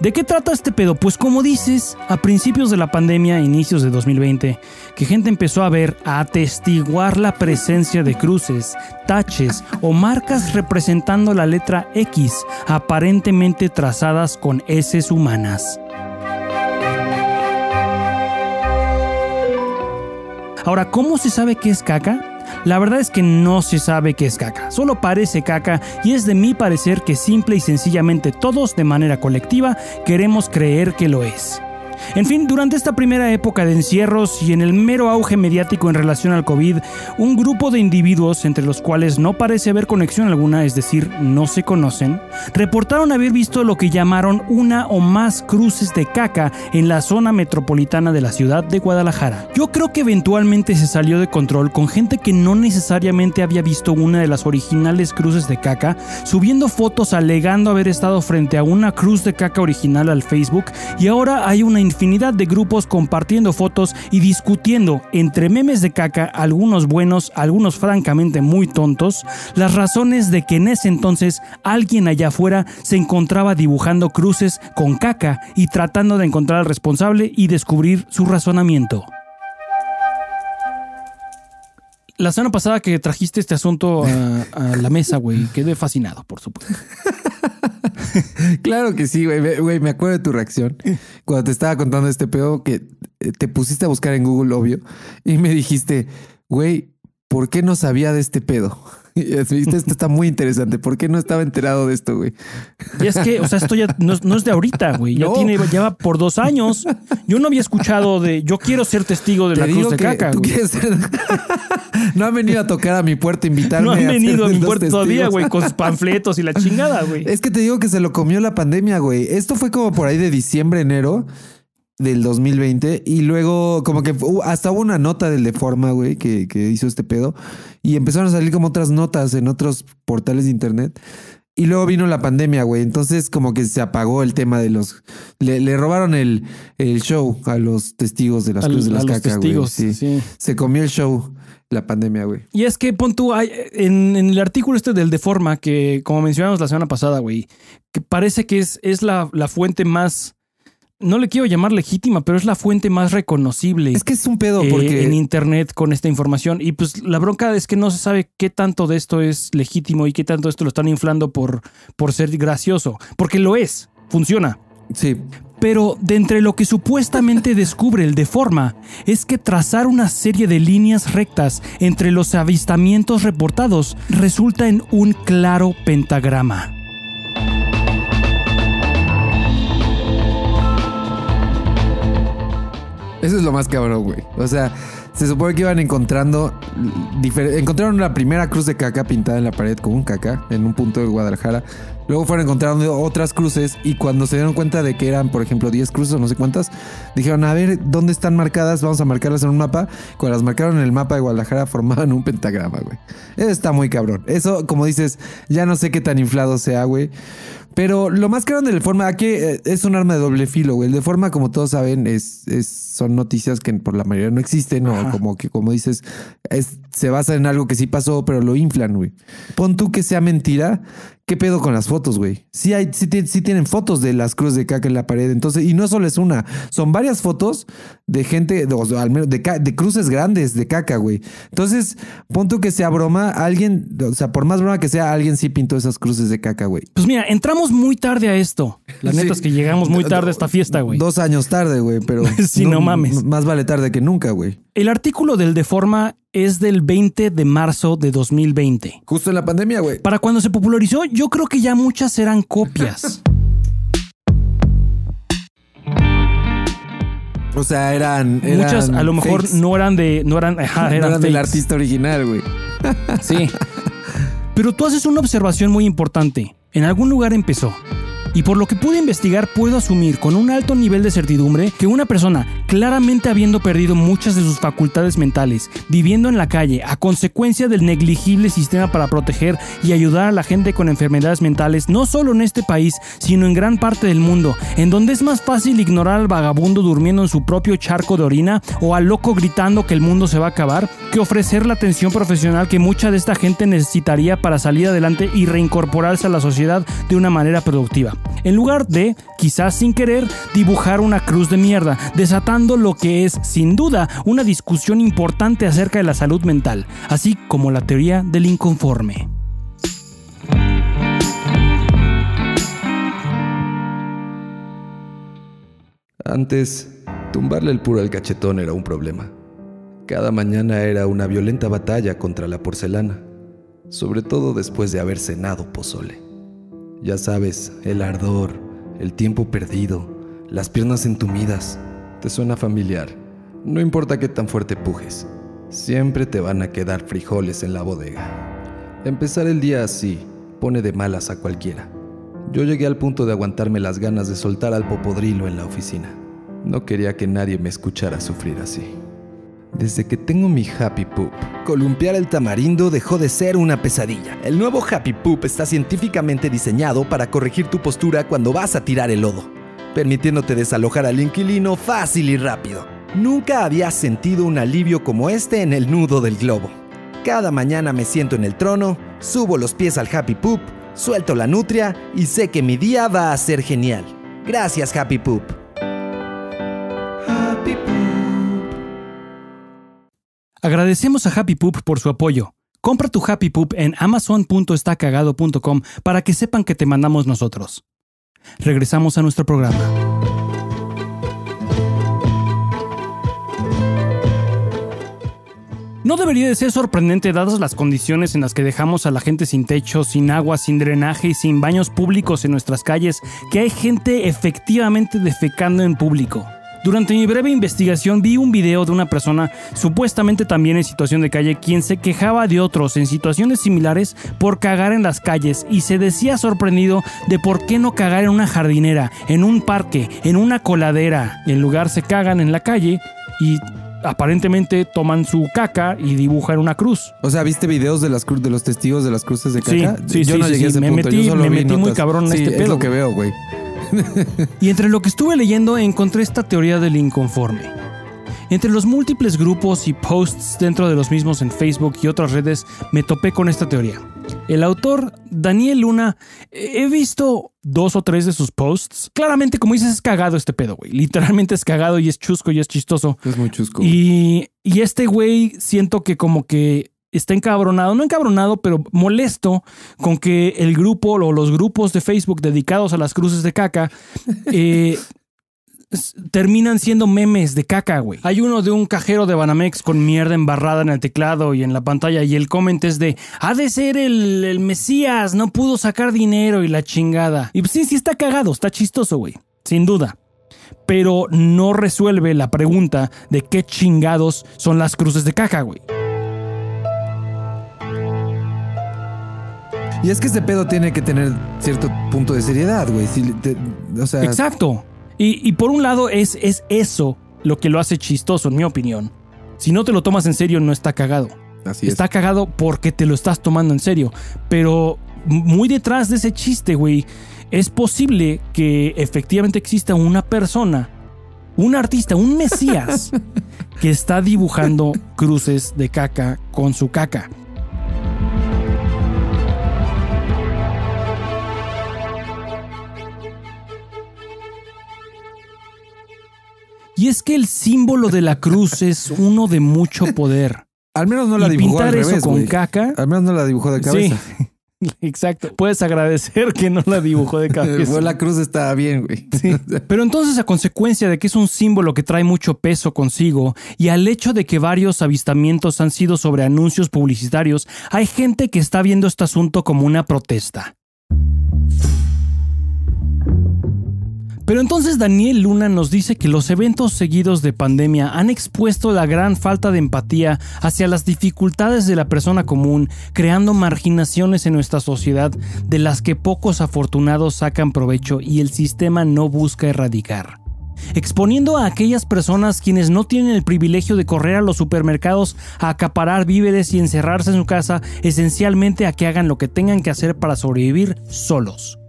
¿De qué trata este pedo? Pues como dices, a principios de la pandemia, inicios de 2020, que gente empezó a ver, a atestiguar la presencia de cruces, taches o marcas representando la letra X, aparentemente trazadas con heces humanas. Ahora, ¿cómo se sabe qué es caca? La verdad es que no se sabe qué es caca, solo parece caca y es de mi parecer que simple y sencillamente todos de manera colectiva queremos creer que lo es. En fin, durante esta primera época de encierros y en el mero auge mediático en relación al COVID, un grupo de individuos, entre los cuales no parece haber conexión alguna, es decir, no se conocen, reportaron haber visto lo que llamaron una o más cruces de caca en la zona metropolitana de la ciudad de Guadalajara. Yo creo que eventualmente se salió de control con gente que no necesariamente había visto una de las originales cruces de caca, subiendo fotos alegando haber estado frente a una cruz de caca original al Facebook y ahora hay una infinidad de grupos compartiendo fotos y discutiendo entre memes de caca, algunos buenos, algunos francamente muy tontos, las razones de que en ese entonces alguien allá afuera se encontraba dibujando cruces con caca y tratando de encontrar al responsable y descubrir su razonamiento. La semana pasada que trajiste este asunto a, la mesa, güey, quedé fascinado, por supuesto. Claro que sí, güey. Me acuerdo de tu reacción cuando te estaba contando este pedo que eh, te pusiste a buscar en Google, obvio, y me dijiste, güey, ¿por qué no sabía de este pedo? Esto está muy interesante. ¿Por qué no estaba enterado de esto, güey? Y es que, o sea, esto ya no, es- no es de ahorita, güey. Ya No. tiene, lleva por dos años. Yo no había escuchado de. Yo quiero ser testigo de Te la cruz de que caca, tú güey. ser- no han venido a tocar a mi puerta a invitarme. No han a venido a mi los puerta todavía, güey, con sus panfletos y la chingada, güey. Es que te digo que se lo comió la pandemia, güey. Esto fue como por ahí de diciembre, enero del 2020 y luego como que hasta hubo una nota del Deforma, güey, que, que hizo este pedo y empezaron a salir como otras notas en otros portales de internet. Y luego vino la pandemia, güey. Entonces como que se apagó el tema de los... Le, le robaron el, el show a los testigos de las cruces de a las los cacas, güey. testigos, Sí. sí. Se comió el show la pandemia, güey. Y es que pon tú, hay- en, en el artículo este del Deforma, que como mencionamos la semana pasada, güey, que parece que es, es la, la fuente más, no le quiero llamar legítima, pero es la fuente más reconocible. Es que es un pedo eh, porque... en internet con esta información. Y pues la bronca es que no se sabe qué tanto de esto es legítimo y qué tanto esto lo están inflando por, por ser gracioso. Porque lo es, funciona. Sí. Pero de entre lo que supuestamente descubre el Deforma es que trazar una serie de líneas rectas entre los avistamientos reportados resulta en un claro pentagrama. Eso es lo más cabrón, güey. O sea, se supone que iban encontrando. Encontraron la primera cruz de caca pintada en la pared con un caca en un punto de Guadalajara. Luego fueron encontrando otras cruces y cuando se dieron cuenta de que eran, por ejemplo, 10 cruces o no sé cuántas, dijeron, a ver, ¿dónde están marcadas? Vamos a marcarlas en un mapa. Cuando las marcaron en el mapa de Guadalajara formaban un pentagrama, güey. Eso está muy cabrón. Eso, como dices, ya no sé qué tan inflado sea, güey. Pero lo más cabrón del forma, aquí eh, es un arma de doble filo, güey. El de forma, como todos saben, es, es- son noticias que por la mayoría no existen, o como que, como dices, es- se basa en algo que sí pasó, pero lo inflan, güey. Pon tú que sea mentira. ¿Qué pedo con las fotos, güey? Sí, hay, sí, ti- sí tienen fotos de las cruces de caca en la pared. Entonces, y no solo es una, son varias fotos de gente, de- o sea, al menos de, cruces grandes de caca, güey. Entonces, pon tú que sea broma, alguien, o sea, por más broma que sea, alguien sí pintó esas cruces de caca, güey. Pues mira, entramos muy tarde a esto. La neta Sí. es que llegamos muy tarde a esta fiesta, güey. Dos años tarde, güey, pero. Sí, no mames. Más vale tarde que nunca, güey. El artículo del Deforma es del 20 de marzo de 2020. Justo en la pandemia, güey. Para cuando se popularizó, yo creo que ya muchas eran copias. O sea, eran. eran muchas a lo mejor fakes. no eran de. No eran, ajá, No eran del artista original, güey. Sí. Pero tú haces una observación muy importante. En algún lugar empezó. Y por lo que pude investigar, puedo asumir con un alto nivel de certidumbre que una persona, claramente habiendo perdido muchas de sus facultades mentales, viviendo en la calle a consecuencia del negligible sistema para proteger y ayudar a la gente con enfermedades mentales, no solo en este país, sino en gran parte del mundo, en donde es más fácil ignorar al vagabundo durmiendo en su propio charco de orina o al loco gritando que el mundo se va a acabar, que ofrecer la atención profesional que mucha de esta gente necesitaría para salir adelante y reincorporarse a la sociedad de una manera productiva. En lugar de, quizás sin querer, dibujar una cruz de mierda, desatando lo que es, sin duda, una discusión importante acerca de la salud mental, así como la teoría del inconforme. Antes, tumbarle el puro al cachetón era un problema. Cada mañana era una violenta batalla contra la porcelana, sobre todo después de haber cenado pozole. Ya sabes, el ardor, el tiempo perdido, las piernas entumidas. ¿Te suena familiar? No importa qué tan fuerte pujes, siempre te van a quedar frijoles en la bodega. Empezar el día así pone de malas a cualquiera. Yo llegué al punto de aguantarme las ganas de soltar al popodrilo en la oficina. No quería que nadie me escuchara sufrir así. Desde que tengo mi Happy Poop, columpiar el tamarindo dejó de ser una pesadilla. El nuevo Happy Poop está científicamente diseñado para corregir tu postura cuando vas a tirar el lodo, permitiéndote desalojar al inquilino fácil y rápido. Nunca había sentido un alivio como este en el nudo del globo. Cada mañana me siento en el trono, subo los pies al Happy Poop, suelto la nutria y sé que mi día va a ser genial. Gracias Happy Poop. Agradecemos a Happy Poop por su apoyo. Compra tu Happy Poop en amazon.estacagado.com para que sepan que te mandamos nosotros. Regresamos a nuestro programa. No debería de ser sorprendente dadas las condiciones en las que dejamos a la gente sin techo, sin agua, sin drenaje y sin baños públicos en nuestras calles, que hay gente efectivamente defecando en público. Durante mi breve investigación vi un video de una persona supuestamente también en situación de calle quien se quejaba de otros en situaciones similares por cagar en las calles y se decía sorprendido de por qué no cagar en una jardinera, en un parque, en una coladera. En lugar se cagan en la calle y aparentemente toman su caca y dibujan una cruz. O sea, ¿viste videos de las de los testigos de las cruces de caca? sí, Yo sí, no sí, llegué a ese Me punto, metí- yo solo me vi metí muy cabrón en este es pedo, lo que veo, güey. Y entre lo que estuve leyendo encontré esta teoría del inconforme. Entre los múltiples grupos y posts dentro de los mismos en Facebook y otras redes me topé con esta teoría. El autor, Daniel Luna, he visto dos o tres de sus posts. Claramente, como dices, es cagado este pedo, güey. Literalmente es cagado y es chusco y es chistoso. Es muy chusco. Y, y este güey siento que como que está encabronado, no encabronado, pero molesto con que el grupo o los grupos de Facebook dedicados a las cruces de caca eh, terminan siendo memes de caca, güey. Hay uno de un cajero de Banamex con mierda embarrada en el teclado y en la pantalla y el comment es de, ha de ser el, el Mesías, no pudo sacar dinero y la chingada. Y pues sí, sí está cagado, está chistoso, güey, sin duda pero no resuelve la pregunta de qué chingados son las cruces de caca, güey. Y es que este pedo tiene que tener cierto punto de seriedad, güey. Si te- o sea, Exacto. Y, y por un lado es, es eso lo que lo hace chistoso, en mi opinión. Si no te lo tomas en serio, no está cagado. así es. Está cagado porque te lo estás tomando en serio. Pero muy detrás de ese chiste, güey, es posible que efectivamente exista una persona, un artista, un mesías, que está dibujando cruces de caca con su caca. Y es que el símbolo de la cruz es uno de mucho poder. Al menos no la y dibujó pintar al eso revés, con güey. caca. Al menos no la dibujó de cabeza. Sí, exacto. Puedes agradecer que no la dibujó de cabeza. La cruz está bien, güey. Pero entonces, a consecuencia de que es un símbolo que trae mucho peso consigo y al hecho de que varios avistamientos han sido sobre anuncios publicitarios, hay gente que está viendo este asunto como una protesta. Pero entonces Daniel Luna nos dice que los eventos seguidos de pandemia han expuesto la gran falta de empatía hacia las dificultades de la persona común, creando marginaciones en nuestra sociedad de las que pocos afortunados sacan provecho y el sistema no busca erradicar. Exponiendo a aquellas personas quienes no tienen el privilegio de correr a los supermercados a acaparar víveres y encerrarse en su casa esencialmente a que hagan lo que tengan que hacer para sobrevivir solos.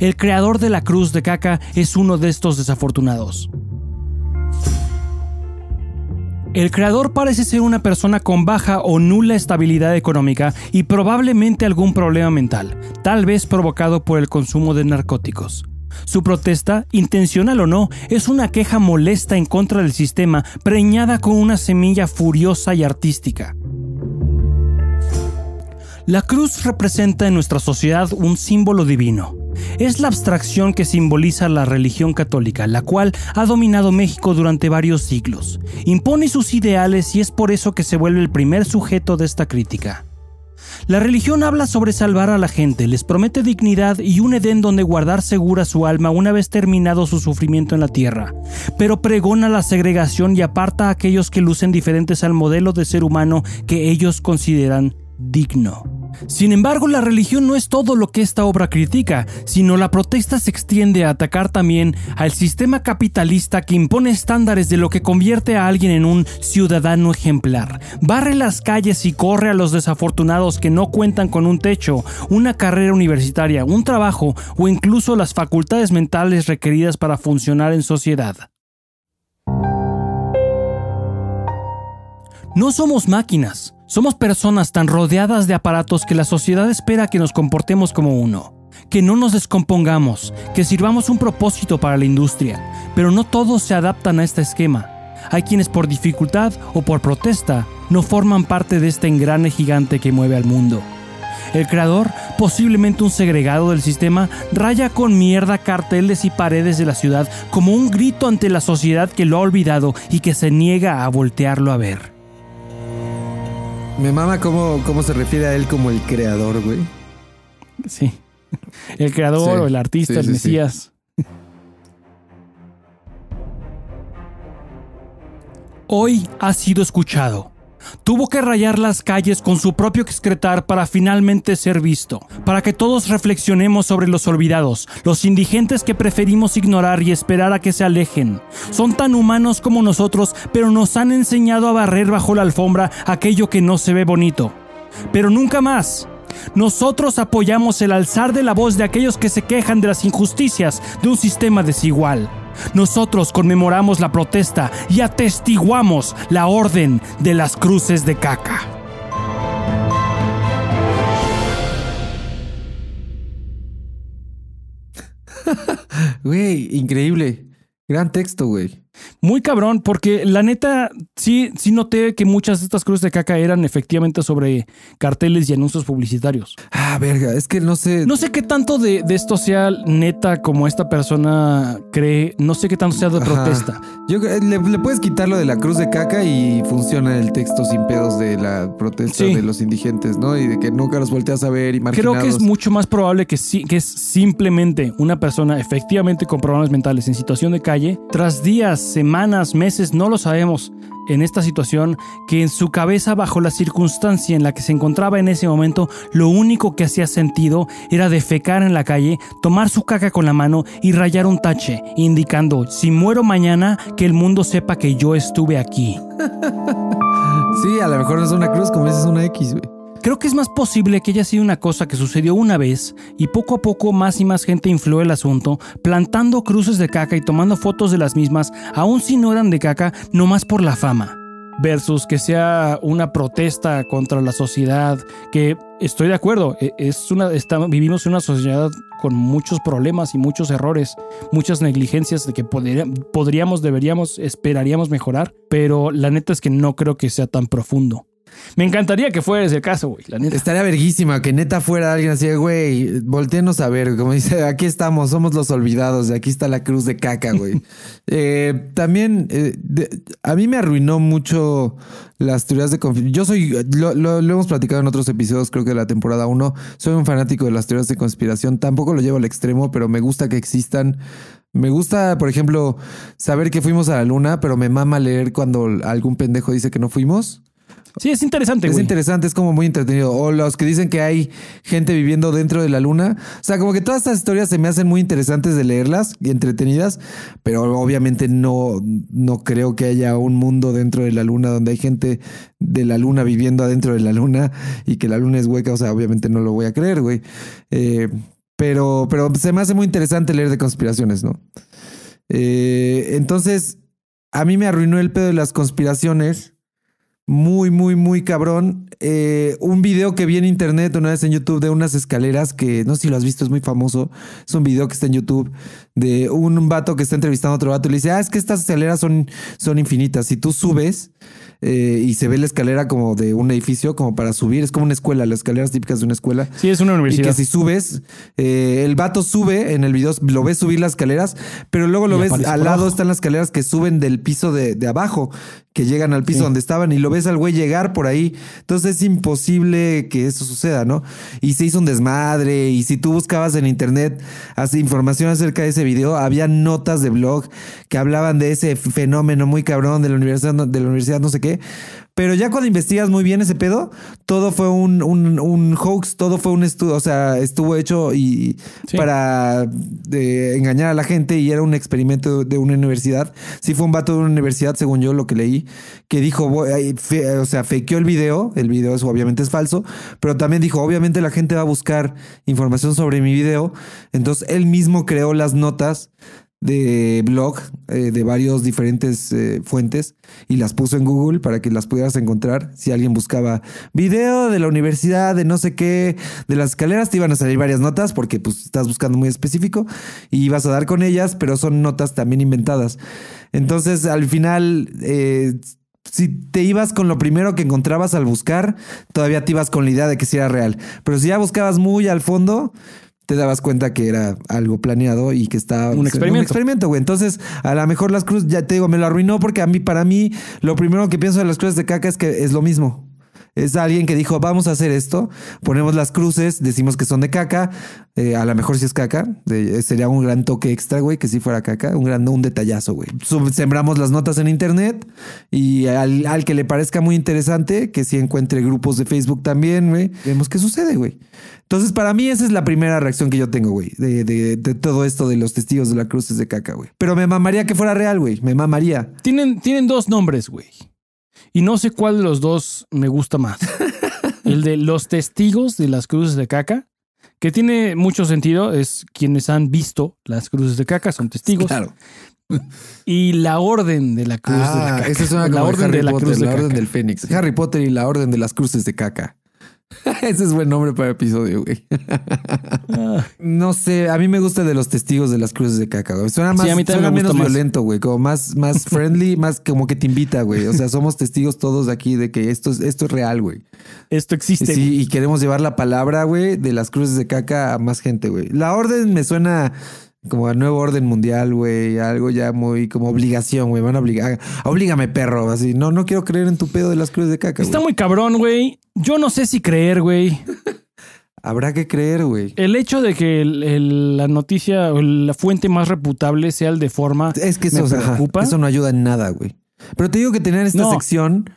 El creador de la cruz de caca es uno de estos desafortunados. El creador parece ser una persona con baja o nula estabilidad económica y probablemente algún problema mental, tal vez provocado por el consumo de narcóticos. Su protesta, intencional o no, es una queja molesta en contra del sistema, preñada con una semilla furiosa y artística. La cruz representa en nuestra sociedad un símbolo divino. Es la abstracción que simboliza la religión católica, la cual ha dominado México durante varios siglos. Impone sus ideales y es por eso que se vuelve el primer sujeto de esta crítica. La religión habla sobre salvar a la gente, les promete dignidad y un Edén donde guardar segura su alma una vez terminado su sufrimiento en la tierra, pero pregona la segregación y aparta a aquellos que lucen diferentes al modelo de ser humano que ellos consideran digno. Sin embargo, la religión no es todo lo que esta obra critica, sino la protesta se extiende a atacar también al sistema capitalista que impone estándares de lo que convierte a alguien en un ciudadano ejemplar. Barre las calles y corre a los desafortunados que no cuentan con un techo, una carrera universitaria, un trabajo o incluso las facultades mentales requeridas para funcionar en sociedad. No somos máquinas. Somos personas tan rodeadas de aparatos que la sociedad espera que nos comportemos como uno, que no nos descompongamos, que sirvamos un propósito para la industria, pero no todos se adaptan a este esquema. Hay quienes por dificultad o por protesta no forman parte de este engrane gigante que mueve al mundo. El creador, posiblemente un segregado del sistema, raya con mierda carteles y paredes de la ciudad como un grito ante la sociedad que lo ha olvidado y que se niega a voltearlo a ver. Me mama cómo, cómo se refiere a él como el creador, güey. Sí. El creador Sí, o el artista, sí, el sí, sí. Mesías. Hoy ha sido escuchado. Tuvo que rayar las calles con su propio excretar para finalmente ser visto, para que todos reflexionemos sobre los olvidados, los indigentes que preferimos ignorar y esperar a que se alejen. Son tan humanos como nosotros, pero nos han enseñado a barrer bajo la alfombra aquello que no se ve bonito. Pero nunca más. Nosotros apoyamos el alzar de la voz de aquellos que se quejan de las injusticias de un sistema desigual. Nosotros conmemoramos la protesta y atestiguamos la orden de las cruces de caca. Güey, increíble. Gran texto, güey. Muy cabrón, porque la neta, sí, sí noté que muchas de estas cruces de caca eran efectivamente sobre carteles y anuncios publicitarios. Ah, verga, es que no sé. No sé qué tanto de, de esto sea neta como esta persona cree, no sé qué tanto sea de Ajá. protesta. Yo creo- le, le puedes quitar lo de la cruz de caca y funciona el texto sin pedos de la protesta Sí. de los indigentes, ¿no? Y de que nunca los volteas a ver y Creo que es mucho más probable que, sí, que es simplemente una persona efectivamente con problemas mentales en situación de calle, tras días, semanas, meses, no lo sabemos, en esta situación, que en su cabeza, bajo la circunstancia en la que se encontraba en ese momento, lo único que hacía sentido era defecar en la calle, tomar su caca con la mano y rayar un tache, indicando, si muero mañana, que el mundo sepa que yo estuve aquí. Sí, a lo mejor no es una cruz, como dices, una X, güey. Creo que es más posible que haya sido una cosa que sucedió una vez y poco a poco más y más gente influyó el asunto, plantando cruces de caca y tomando fotos de las mismas, aun si no eran de caca, nomás por la fama. Versus que sea una protesta contra la sociedad, que estoy de acuerdo, e- es una, vivimos en una sociedad con muchos problemas y muchos errores, muchas negligencias de que podría- podríamos, deberíamos, esperaríamos mejorar, pero la neta es que no creo que sea tan profundo. Me encantaría que fuera ese caso, güey, la neta. Estaría verguísima que neta fuera alguien así, de, güey, volteanos a ver, como dice, aquí estamos, somos los olvidados, aquí está la cruz de caca, güey. Eh, también, eh, de- a mí me arruinó mucho las teorías de conspiración. Yo soy, lo, lo- lo hemos platicado en otros episodios, creo que de la temporada 1, soy un fanático de las teorías de conspiración, tampoco lo llevo al extremo, pero me gusta que existan. Me gusta, por ejemplo, saber que fuimos a la luna, pero me mama leer cuando algún pendejo dice que no fuimos. Sí, es interesante, Es güey. interesante, es como muy entretenido. O los que dicen que hay gente viviendo dentro de la luna. O sea, como que todas estas historias se me hacen muy interesantes de leerlas y entretenidas, pero obviamente no, no creo que haya un mundo dentro de la luna donde hay gente de la luna viviendo adentro de la luna y que la luna es hueca. O sea, obviamente no lo voy a creer, güey. Eh, pero, pero se me hace muy interesante leer de conspiraciones, ¿no? Eh, entonces, a mí me arruinó el pedo de las conspiraciones muy, muy, muy cabrón. Eh, un video que vi en internet una vez en YouTube de unas escaleras que no sé si lo has visto, es muy famoso. Es un video que está en YouTube de un vato que está entrevistando a otro vato y le dice, ah, es que estas escaleras son, son infinitas. Si tú subes eh, y se ve la escalera como de un edificio, como para subir, es como una escuela, las escaleras típicas de una escuela. Sí, es una Y universidad. que si subes, eh, el vato sube en el video, lo ves subir las escaleras, pero luego lo Y ves al lado abajo. están las escaleras que suben del piso de, de abajo, que llegan al piso Sí. donde estaban y lo ves al güey llegar por ahí. Entonces es imposible que eso suceda, ¿no? Y se hizo un desmadre y si tú buscabas en internet así, información acerca de ese video, había notas de blog que hablaban de ese fenómeno muy cabrón de la universidad, de la universidad no sé qué. Pero ya cuando investigas muy bien ese pedo, todo fue un, un, un hoax, todo fue un estudio, o sea, estuvo hecho y Sí. para de, engañar a la gente y era un experimento de una universidad. Sí fue un vato de una universidad, según yo lo que leí, que dijo, fe- o sea, fakeó el video, el video es, obviamente es falso, pero también dijo, obviamente la gente va a buscar información sobre mi video, entonces él mismo creó las notas de blog eh, de varios diferentes eh, fuentes y las puso en Google para que las pudieras encontrar. Si alguien buscaba video de la universidad, de no sé qué, de las escaleras, te iban a salir varias notas porque pues estás buscando muy específico y ibas a dar con ellas, pero son notas también inventadas. Entonces al final... eh, si te ibas con lo primero que encontrabas al buscar, todavía te ibas con la idea de que sí era real. Pero si ya buscabas muy al fondo, te dabas cuenta que era algo planeado y que estaba Un experimento. un experimento, güey. Entonces, a lo mejor las cruces, ya te digo, me lo arruinó porque a mí, para mí, lo primero que pienso de las cruces de caca es que es lo mismo. Es alguien que dijo, vamos a hacer esto, ponemos las cruces, decimos que son de caca, eh, a lo mejor si es caca, de- sería un gran toque extra, güey, que si fuera caca, un gran, un detallazo, güey. Sembramos las notas en internet y al, que le parezca muy interesante, que si encuentre grupos de Facebook también, güey, vemos qué sucede, güey. Entonces, para mí esa es la primera reacción que yo tengo, güey, de, de- de todo esto de los testigos de la cruz es de caca, güey. Pero me mamaría que fuera real, güey, me mamaría. Tienen, tienen dos nombres, güey. Y no sé cuál de los dos me gusta más. El de los testigos de las cruces de caca, que tiene mucho sentido, es quienes han visto las cruces de caca, son testigos. Claro. Y la orden de la cruz de la Ah, caca. esa suena la orden Harry de la Potter, cruz de la orden del Fénix. Harry Potter y la orden de las cruces de caca. Ese es buen nombre para episodio, güey. Ah, No sé, a mí me gusta de los testigos de las cruces de caca, güey. Suena, más, a mí suena me menos más. violento, güey. Como más, más friendly, más como que te invita, güey. O sea, somos testigos todos aquí de que esto es, esto es real, güey. esto existe. Sí, y queremos llevar la palabra, güey, de las cruces de caca a más gente, güey. La orden me suena como a nuevo orden mundial, güey. Algo ya muy como obligación, güey. Van a obligar. Oblígame, perro. Así, no, no quiero creer en tu pedo de las cruces de caca, Está muy cabrón, güey. Yo no sé si creer, güey. Habrá que creer, güey. El hecho de que el- el- la noticia o la fuente más reputable sea el de forma Es que eso, o sea, preocupa. eso no ayuda en nada, güey. Pero te digo que tenían esta No. sección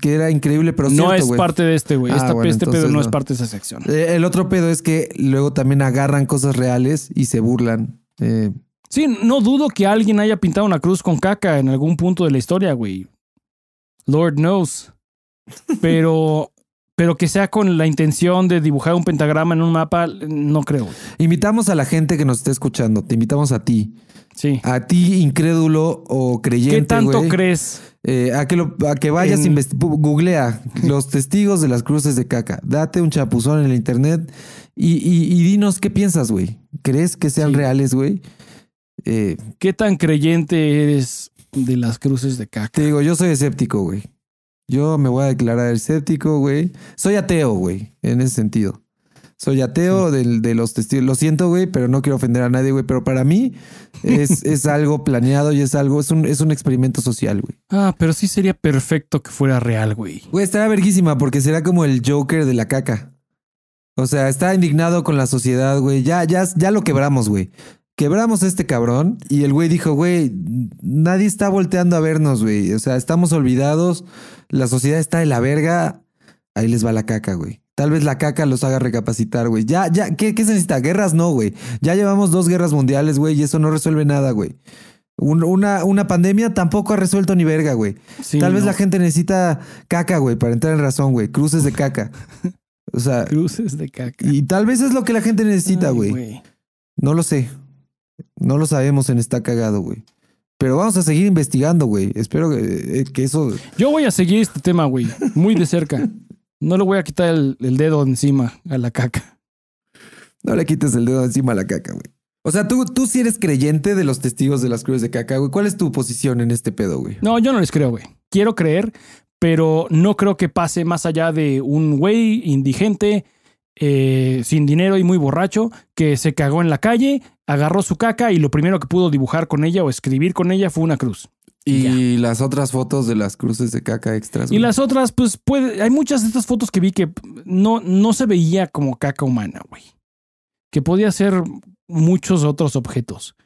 que era increíble, pero no cierto, es parte de este, güey. Ah, bueno, este pedo no, es parte de esa sección. Eh, El otro pedo es que luego también agarran cosas reales y se burlan. Eh, Sí, no dudo que alguien haya pintado una cruz con caca en algún punto de la historia, güey. Lord knows. Pero, pero que sea con la intención de dibujar un pentagrama en un mapa, no creo. invitamos a la gente que nos esté escuchando. Te invitamos a ti. Sí. A ti, incrédulo o creyente. ¿Qué tanto crees? eh, a, que lo- a que vayas, En- googlea los testigos de las cruces de caca. Date un chapuzón en el internet y, y- y dinos qué piensas, güey. ¿Crees que sean Sí. reales, güey? Eh, ¿Qué tan creyente eres de las cruces de caca? Te digo, yo soy escéptico, güey. Yo me voy a declarar escéptico, güey. Soy ateo, güey, en ese sentido. Soy ateo del- de los testigos. Lo siento, güey, pero no quiero ofender a nadie, güey. Pero para mí es, es algo planeado y es algo, es un, es un experimento social, güey. Ah, pero sí sería perfecto que fuera real, güey. Güey, estará verguísima porque será como el Joker de la caca. O sea, está indignado con la sociedad, güey. Ya, ya, ya lo quebramos, güey. Quebramos a este cabrón y el güey dijo, güey, nadie está volteando a vernos, güey. O sea, estamos olvidados. La sociedad está de la verga. Ahí les va la caca, güey. Tal vez la caca los haga recapacitar, güey. Ya, ya, ¿qué, qué se necesita? Guerras no, güey. Ya llevamos dos guerras mundiales, güey, y eso no resuelve nada, güey. Un- una, una pandemia tampoco ha resuelto ni verga, güey. Sí, Tal vez no. la gente necesita caca, güey, para entrar en razón, güey. Cruces de caca. O sea, Cruces de caca. y tal vez es lo que la gente necesita, güey. No lo sé. No lo sabemos en Está Cagado, güey. Pero vamos a seguir investigando, güey. Espero que, eh, que eso. Yo voy a seguir este tema, güey, muy de cerca. No le voy a quitar el, el dedo encima a la caca. No le quites el dedo encima a la caca, güey. O sea, tú, tú sí eres creyente de los testigos de las cruces de caca, güey. ¿Cuál es tu posición en este pedo, güey? No, yo no les creo, güey. Quiero creer, pero no creo que pase más allá de un güey indigente, eh, sin dinero y muy borracho, que se cagó en la calle, agarró su caca y lo primero que pudo dibujar con ella o escribir con ella fue una cruz. Y las otras fotos de las cruces de caca extras. Y güey. las otras, pues puede, hay muchas de estas fotos que vi que no, no se veía como caca humana, güey. Que podía ser muchos otros objetos.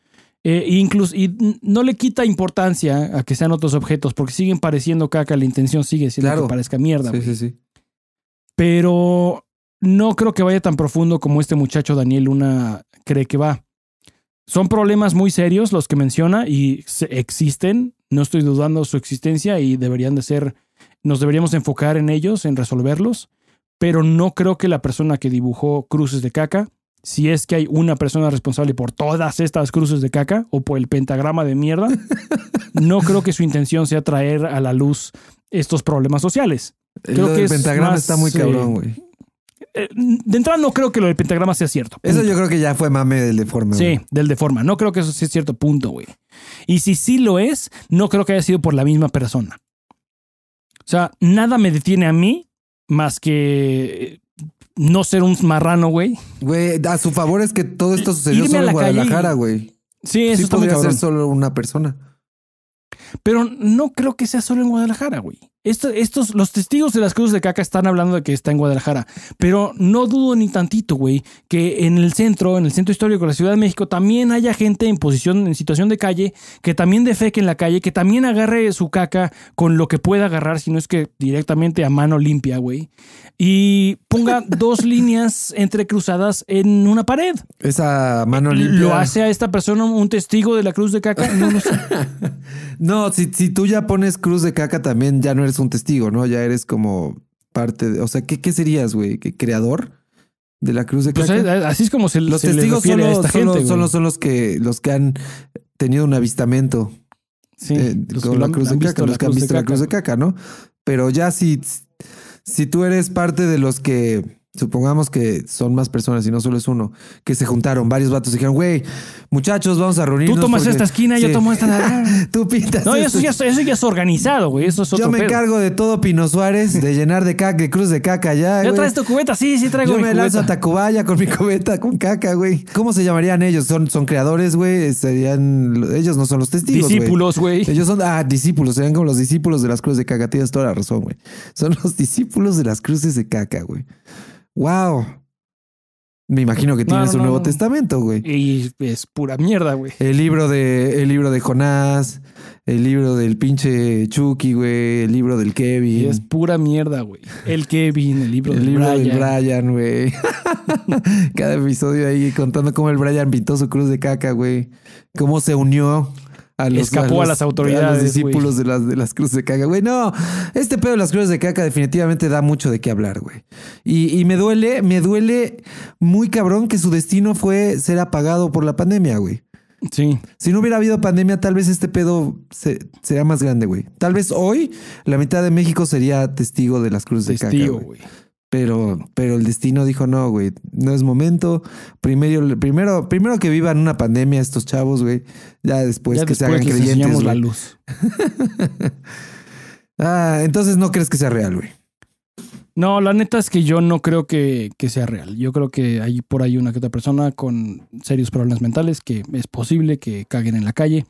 Eh, incluso, y no le quita importancia a que sean otros objetos, porque siguen pareciendo caca, la intención sigue siendo Claro. que parezca mierda, Sí, sí, sí. Pero no creo que vaya tan profundo como este muchacho Daniel Luna cree que va. Son problemas muy serios los que menciona y existen. No estoy dudando su existencia y deberían de ser, nos deberíamos enfocar en ellos, en resolverlos. Pero no creo que la persona que dibujó cruces de caca, si es que hay una persona responsable por todas estas cruces de caca o por el pentagrama de mierda, no creo que su intención sea traer a la luz estos problemas sociales. Creo Lo que es pentagrama más, está muy eh, cabrón, güey. Eh, de entrada no creo que lo del pentagrama sea cierto. Eso yo creo que ya fue mame del deforme. Sí, güey. del de forma. No creo que eso sea cierto punto, güey. Y si sí lo es, no creo que haya sido por la misma persona. O sea, nada me detiene a mí más que no ser un marrano, güey. Güey, a su favor es que todo esto sucedió solo en Guadalajara, güey. Sí, eso Sí podría ser solo una persona. Pero no creo que sea solo en Guadalajara, güey. Esto- estos, los testigos de las cruces de caca están hablando de que está en Guadalajara. Pero no dudo ni tantito, güey, que en el centro, en el centro histórico de la Ciudad de México, también haya gente en posición, en situación de calle, que también defeque en la calle, que también agarre su caca con lo que pueda agarrar, si no es que directamente a mano limpia, güey. Y ponga dos líneas entrecruzadas en una pared. Esa mano limpia. ¿Lo hace a esta persona un testigo de la cruz de caca? No lo sé. No, si, si tú ya pones cruz de caca también ya no eres un testigo, ¿no? Ya eres como parte de... O sea, ¿qué, qué serías, güey? ¿Qué ¿Creador de la cruz de Pues caca? eh, así es como se, los se testigos a esta solo- gente. solo güey. son los que, los que han tenido un avistamiento Sí, eh, los con la cruz de caca, los que han visto la cruz de caca, ¿no? Pero ya si, si tú eres parte de los que, supongamos que son más personas y no solo es uno, que se juntaron, varios vatos y dijeron, güey, muchachos, vamos a reunirnos. Tú tomas porque- esta esquina, yo tomo esta de. Tú pintas. No, esto. eso ya, es- eso ya es organizado, güey. Eso es otro Yo me pedo. encargo de todo Pino Suárez, de llenar de caca, de cruz de caca ya. ¿Ya güey. traes tu cubeta? Sí, sí traigo Yo mi me lanzo a. Tacubaya con mi cubeta con caca, güey. ¿Cómo se llamarían ellos? Son, son creadores, güey. Serían. Ellos no son los testigos. güey. Discípulos, güey. Ellos son, ah, discípulos, serían como los discípulos de las cruces de caca. Tienes toda la razón, güey. Son los discípulos de las cruces de caca, güey. Wow. Me imagino que tienes no, un Nuevo no. Testamento, güey. Y es pura mierda, güey. El libro de, el libro de Jonás, el libro del pinche Chucky, güey, el libro del Y Kevin. es pura mierda, güey. El Kevin, el libro El de libro Brian. del Brian, güey. Cada episodio ahí contando cómo el Brian pintó su cruz de caca, güey. Cómo se unió a los, Escapó a las autoridades, a los discípulos de las, de las cruces de caca, güey. No, este pedo de las cruces de caca definitivamente da mucho de qué hablar, güey. Y, y me duele, me duele muy cabrón que su destino fue ser apagado por la pandemia, güey. Sí. Si no hubiera habido pandemia, tal vez este pedo se- sería más grande, güey. Tal vez hoy la mitad de México sería testigo de las cruces de Testigo, caca, güey. güey. Pero, pero el destino dijo no, güey, no es momento. Primero, primero, primero que vivan una pandemia estos chavos, güey. Ya después ya que se después hagan les creyentes. enseñamos la güey. luz. Ah, entonces no crees que sea real, güey. No, la neta es que yo no creo que, que sea real. Yo creo que hay por ahí una que otra persona con serios problemas mentales que es posible que caguen en la calle,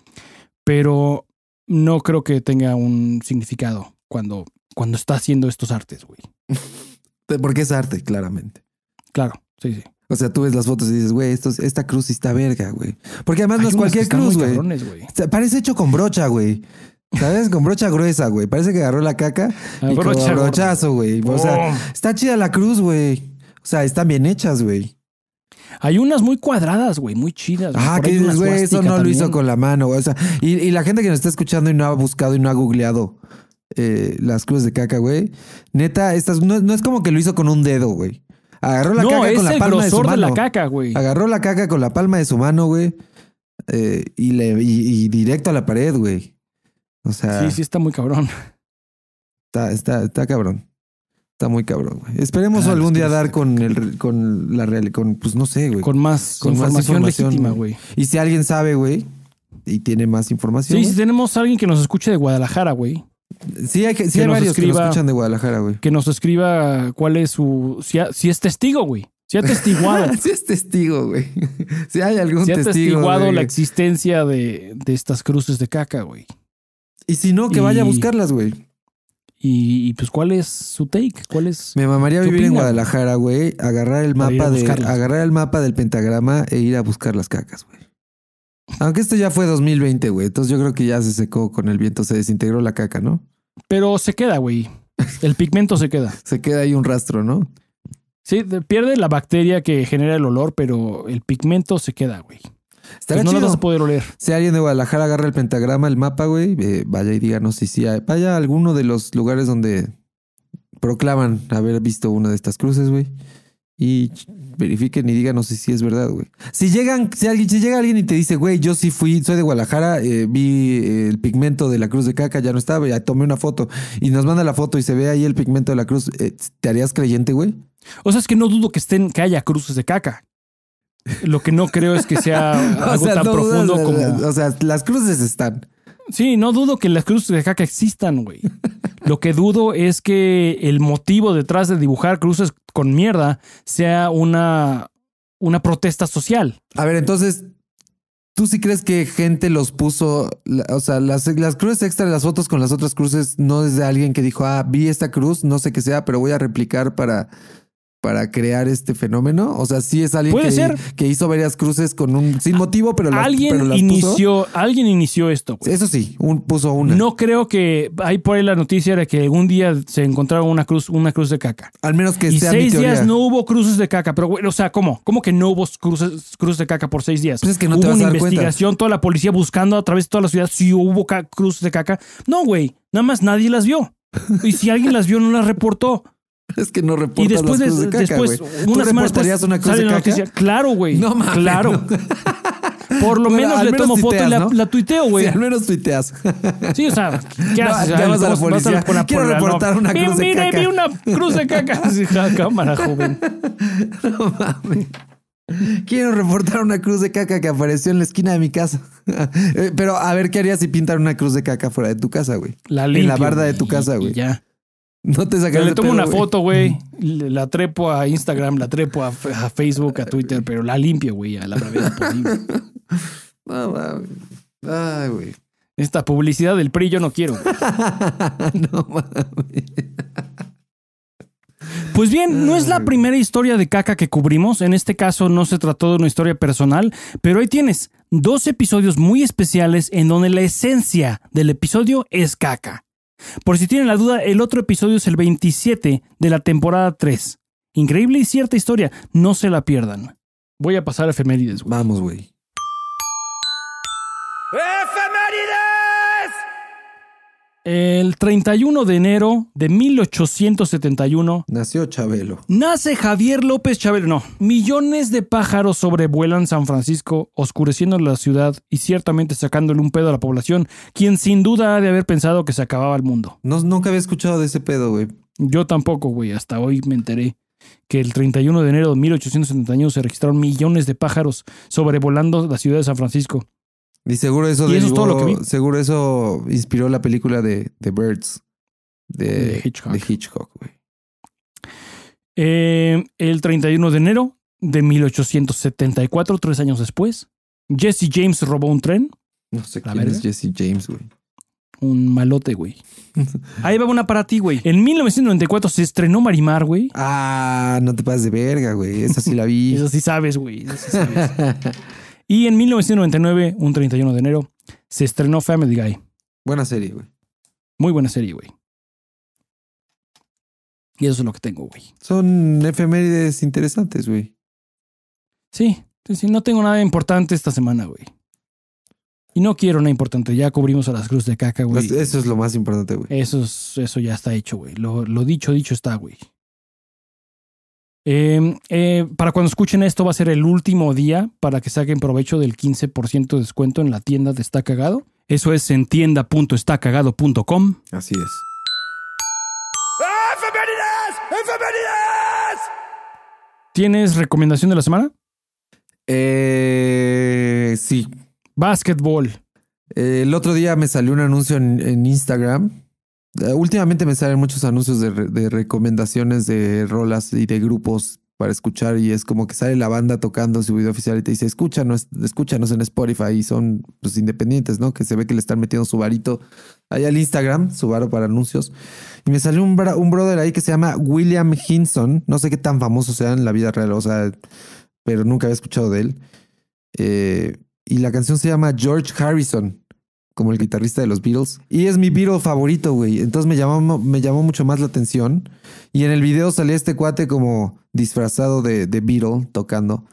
pero no creo que tenga un significado cuando, cuando está haciendo estos artes, güey. Porque es arte, claramente. Claro, sí, sí. O sea, tú ves las fotos y dices, güey, esto es- esta cruz sí está verga, güey. Porque además no Hay es unas que cualquier cruz, güey. Parece hecho con brocha, güey. ¿Sabes? Con brocha gruesa, güey. Parece que agarró la caca Ah, y brocha brochazo, güey. O sea, Oh. está chida la cruz, güey. O sea, están bien hechas, güey. Hay unas muy cuadradas, güey, muy chidas. Ah, que dices, güey, eso no lo hizo con la mano. güey. O sea, y, y la gente que nos está escuchando y no ha buscado y no ha googleado eh, las cruces de caca, güey. Neta, estas, no, no es como que lo hizo con un dedo, güey. Agarró la No, caca con la palma de su grosor de, mano. la caca, güey. Agarró la caca con la palma de su mano, güey. eh, y, le, y, y directo a la pared, güey. O sea, Sí, sí, está muy cabrón. Está, está, está cabrón. Está muy cabrón, güey. Esperemos Ah, algún día dar con el con la real, con, pues no sé, güey. Con más Con más información, información, legítima, güey. Y si alguien sabe, güey, y tiene más información. Sí, güey, si tenemos a alguien que nos escuche de Guadalajara, güey. Sí, hay, que- sí que hay nos varios que nos escuchan de Guadalajara, güey. Que nos escriba cuál es su. Si, ha- si es testigo, güey. Si ha testiguado. sí es testigo, güey. si hay algún si ha testigo. testiguado güey. la existencia de, de estas cruces de caca, güey. Y si no, que vaya a buscarlas, güey. Y, y, pues, ¿cuál es su take? ¿Cuál es? Me mamaría ¿Qué vivir en Guadalajara, güey. Agarrar el mapa de, agarrar el mapa del pentagrama e ir a buscar las cacas, güey. Aunque esto ya fue 2020, güey. Entonces yo creo que ya se secó con el viento, se desintegró la caca, ¿no? Pero se queda, güey. El pigmento se queda. Se queda ahí un rastro, ¿no? Sí, de- pierde la bacteria que genera el olor, pero el pigmento se queda, güey. Estaría Pues no lo chido. vas a poder oler. Si alguien de Guadalajara agarra el pentagrama, el mapa, güey, eh, vaya y díganos si sí hay. Vaya a alguno de los lugares donde proclaman haber visto una de estas cruces, güey. Y verifiquen y díganos si sí es verdad, güey. Si llegan, si alguien, si llega alguien y te dice, güey, yo sí fui, soy de Guadalajara, eh, vi eh, el pigmento de la cruz de caca, ya no estaba, ya tomé una foto y nos manda la foto y se ve ahí el pigmento de la cruz, eh, ¿te harías creyente, güey? O sea, es que no dudo que estén, que haya cruces de caca. Lo que no creo es que sea algo tan no profundo o sea, como. O sea, las cruces están. Sí, no dudo que las cruces de caca existan, güey. Lo que dudo es que el motivo detrás de dibujar cruces con mierda sea una, una protesta social. A ver, entonces, ¿tú sí crees que gente los puso, o sea, las, las cruces extra, las fotos con las otras cruces, no es de alguien que dijo, ah, vi esta cruz, no sé qué sea, pero voy a replicar para, para crear este fenómeno? O sea, sí es alguien Puede que, ser. que hizo varias cruces con un, sin motivo, pero las, alguien pero las inició, alguien inició esto, güey. Eso sí, un, puso una. No creo que hay por ahí la noticia de que un día se encontraron una cruz, una cruz de caca. Al menos que Y sea mi seis teoría. días no hubo cruces de caca. Pero, güey, o sea, ¿cómo? ¿Cómo que no hubo cruces, cruces de caca por seis días? Pues es que no hubo te vas a una cuenta. investigación, toda la policía buscando a través de toda la ciudad si hubo cruces de caca. No, güey, nada más nadie las vio. Y si alguien las vio, no las reportó. Es que no Y reportas después, las de- caca, después güey. una ¿Tú semana reportarías después, una cruz sale de caca? noticia. Claro, güey. No mames, Claro. no. Por lo Bueno, menos le menos tomo foto y la, ¿no? la tuiteo, güey. Sí, al menos tuiteas. Sí, o sea, ¿qué No, haces? llamas a la Vas policía. con la Quiero reportar una "Mira, cruz de mira, caca". vi una cruz de caca. Sí, cámara, joven. No mames. Quiero reportar una cruz de caca que apareció en la esquina de mi casa. Eh, Pero a ver, ¿qué harías si pintan una cruz de caca fuera de tu casa, güey? La En la limpio, barda de tu casa, y- y güey. Ya. No te sacarías le tomo una foto, güey. La trepo a Instagram, la trepo a, a Facebook, a Twitter, pero la limpio, güey, a la brevedad posible. No mames. Ay, güey. Esta publicidad del PRI yo no quiero. no mames. Pues bien, no es la primera historia de caca que cubrimos. En este caso no se trató de una historia personal, pero ahí tienes dos episodios muy especiales en donde la esencia del episodio es caca. Por si tienen la duda, el otro episodio es el 27 de la temporada 3. Increíble y cierta historia, no se la pierdan. Voy a pasar a efemérides, güey. Vamos, güey. El 31 de enero de 1871 Nació Chabelo. Nace Javier López Chabelo. No, millones de pájaros sobrevuelan San Francisco, oscureciendo la ciudad y ciertamente sacándole un pedo a la población, quien sin duda ha de haber pensado que se acababa el mundo. No, nunca había escuchado de ese pedo, güey. Yo tampoco, güey, hasta hoy me enteré que el 31 de enero de 1871 se registraron millones de pájaros sobrevolando la ciudad de San Francisco. Y seguro eso, Y eso es todo lo derivó- que vi. Seguro eso inspiró la película de The Birds. De, De Hitchcock. de Hitchcock, güey. Eh, el 31 de enero de 1874, tres años después, Jesse James robó un tren. No sé ¿La quién es verga? Jesse James, güey. Un malote, güey. Ahí va una para ti, güey. En 1994 se estrenó Marimar, güey. Ah, no te pases de verga, güey. Esa sí la vi. Eso sí sabes, güey. Eso sí sabes. y en 1999, un 31 de enero, se estrenó Family Guy. Buena serie, güey. Muy buena serie, güey. Y eso es lo que tengo, güey. Son efemérides interesantes, güey. Sí, sí, no tengo nada importante esta semana, güey. Y no quiero nada importante. Ya cubrimos a las cruces de caca, güey. Eso es lo más importante, güey. Eso, es- eso ya está hecho, güey. Lo, lo dicho, dicho está, güey. Eh, eh, para cuando escuchen esto va a ser el último día para que saquen provecho del 15% de descuento en la tienda de Está Cagado. Eso es en tienda.estacagado.com. Así es. ¿Tienes recomendación de la semana? Eh, sí. Básquetbol. Eh, el otro día me salió un anuncio en, en Instagram. Eh, últimamente me salen muchos anuncios de, re- de recomendaciones de rolas y de grupos para escuchar y es como que sale la banda tocando su video oficial y te dice escúchanos, escúchanos en Spotify y son pues independientes, ¿no? Que se ve que le están metiendo su varito ahí al Instagram, su varo para anuncios. Y me salió un brother ahí que se llama William Hinson, no sé qué tan famoso sea en la vida real, o sea, pero nunca había escuchado de él. Eh, y la canción se llama George Harrison, como el guitarrista de los Beatles. Y es mi Beatle favorito, güey. Entonces me llamó, me llamó mucho más la atención. Y en el video salía este cuate como disfrazado de, de Beatle tocando.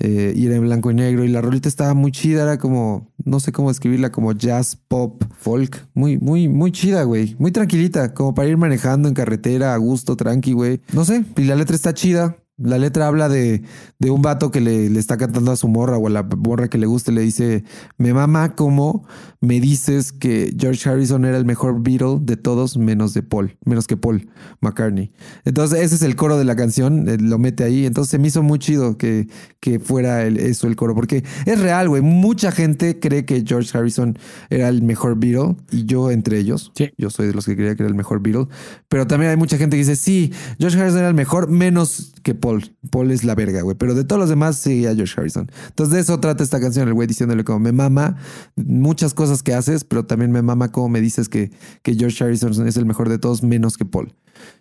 Eh, y era en blanco y negro. Y la rolita estaba muy chida. Era como, no sé cómo describirla, como jazz, pop, folk. Muy, muy, muy chida, güey. Muy tranquilita. Como para ir manejando en carretera a gusto, tranqui, güey. No sé. Y la letra está chida. La letra habla de, de un vato que le, le está cantando a su morra o a la morra que le guste. Le dice, me mama como me dices que George Harrison era el mejor Beatle de todos menos de Paul, menos que Paul McCartney. Entonces ese es el coro de la canción, eh, lo mete ahí. Entonces se me hizo muy chido que, que fuera el- eso el coro, porque es real, güey. Mucha gente cree que George Harrison era el mejor Beatle y yo entre ellos. Sí. Yo soy de los que creía que era el mejor Beatle, pero también hay mucha gente que dice, sí, George Harrison era el mejor menos que Paul. Paul es la verga, güey, pero de todos los demás sí a George Harrison. Entonces de eso trata esta canción, el güey diciéndole como me mama muchas cosas que haces, pero también me mama como me dices que, que George Harrison es el mejor de todos menos que Paul.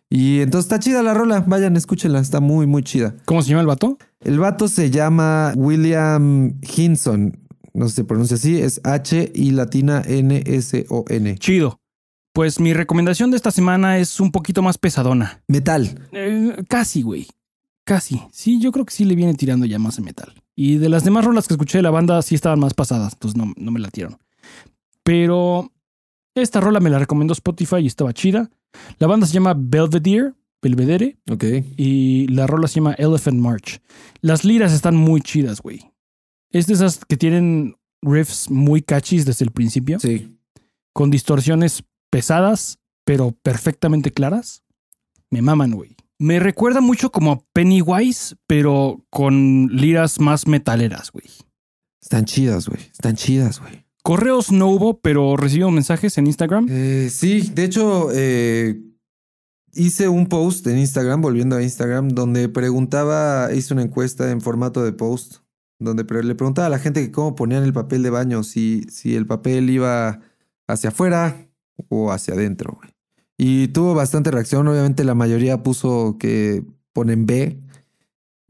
Y entonces está chida la rola, vayan, escúchenla, está muy, muy chida. ¿Cómo se llama el vato? El vato se llama William Hinson, no sé si se pronuncia así, es H y latina N-S-O-N. Chido. Pues mi recomendación de esta semana es un poquito más pesadona. Metal. Eh, casi, güey. Casi. Sí, yo creo que sí le viene tirando ya más en metal. Y de las demás rolas que escuché de la banda sí estaban más pasadas, entonces no, no me la tiraron. Pero esta rola me la recomendó Spotify y estaba chida. La banda se llama Belvedere, Belvedere, Ok. y la rola se llama Elephant March. Las liras están muy chidas, güey. Es de esas que tienen riffs muy catchy desde el principio, Sí. con distorsiones pesadas, pero perfectamente claras. Me maman, güey. Me recuerda mucho como a Pennywise, pero con liras más metaleras, güey. Están chidas, güey. Están chidas, güey. Correos no hubo, pero recibimos mensajes en Instagram. Eh, sí, de hecho, eh, hice un post en Instagram, volviendo a Instagram, donde preguntaba, hice una encuesta en formato de post, donde le preguntaba a la gente que cómo ponían el papel de baño, si, si el papel iba hacia afuera o hacia adentro. güey. Y tuvo bastante reacción, obviamente la mayoría puso que ponen B.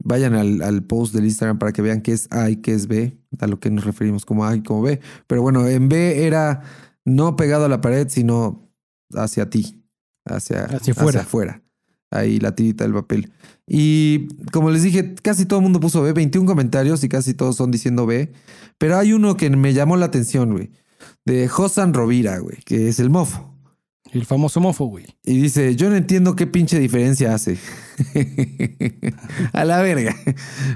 Vayan al, al post del Instagram para que vean qué es A y qué es B, a lo que nos referimos como A y como B. Pero bueno, en B era no pegado a la pared, sino hacia ti, hacia, Hacia afuera. afuera. Ahí la tirita del papel. Y como les dije, casi todo el mundo puso B, 21 comentarios y casi todos son diciendo B. Pero hay uno que me llamó la atención, güey, de Josan Rovira, güey, que es el mofo. El famoso mofo, güey. Y dice, yo no entiendo qué pinche diferencia hace. a la verga.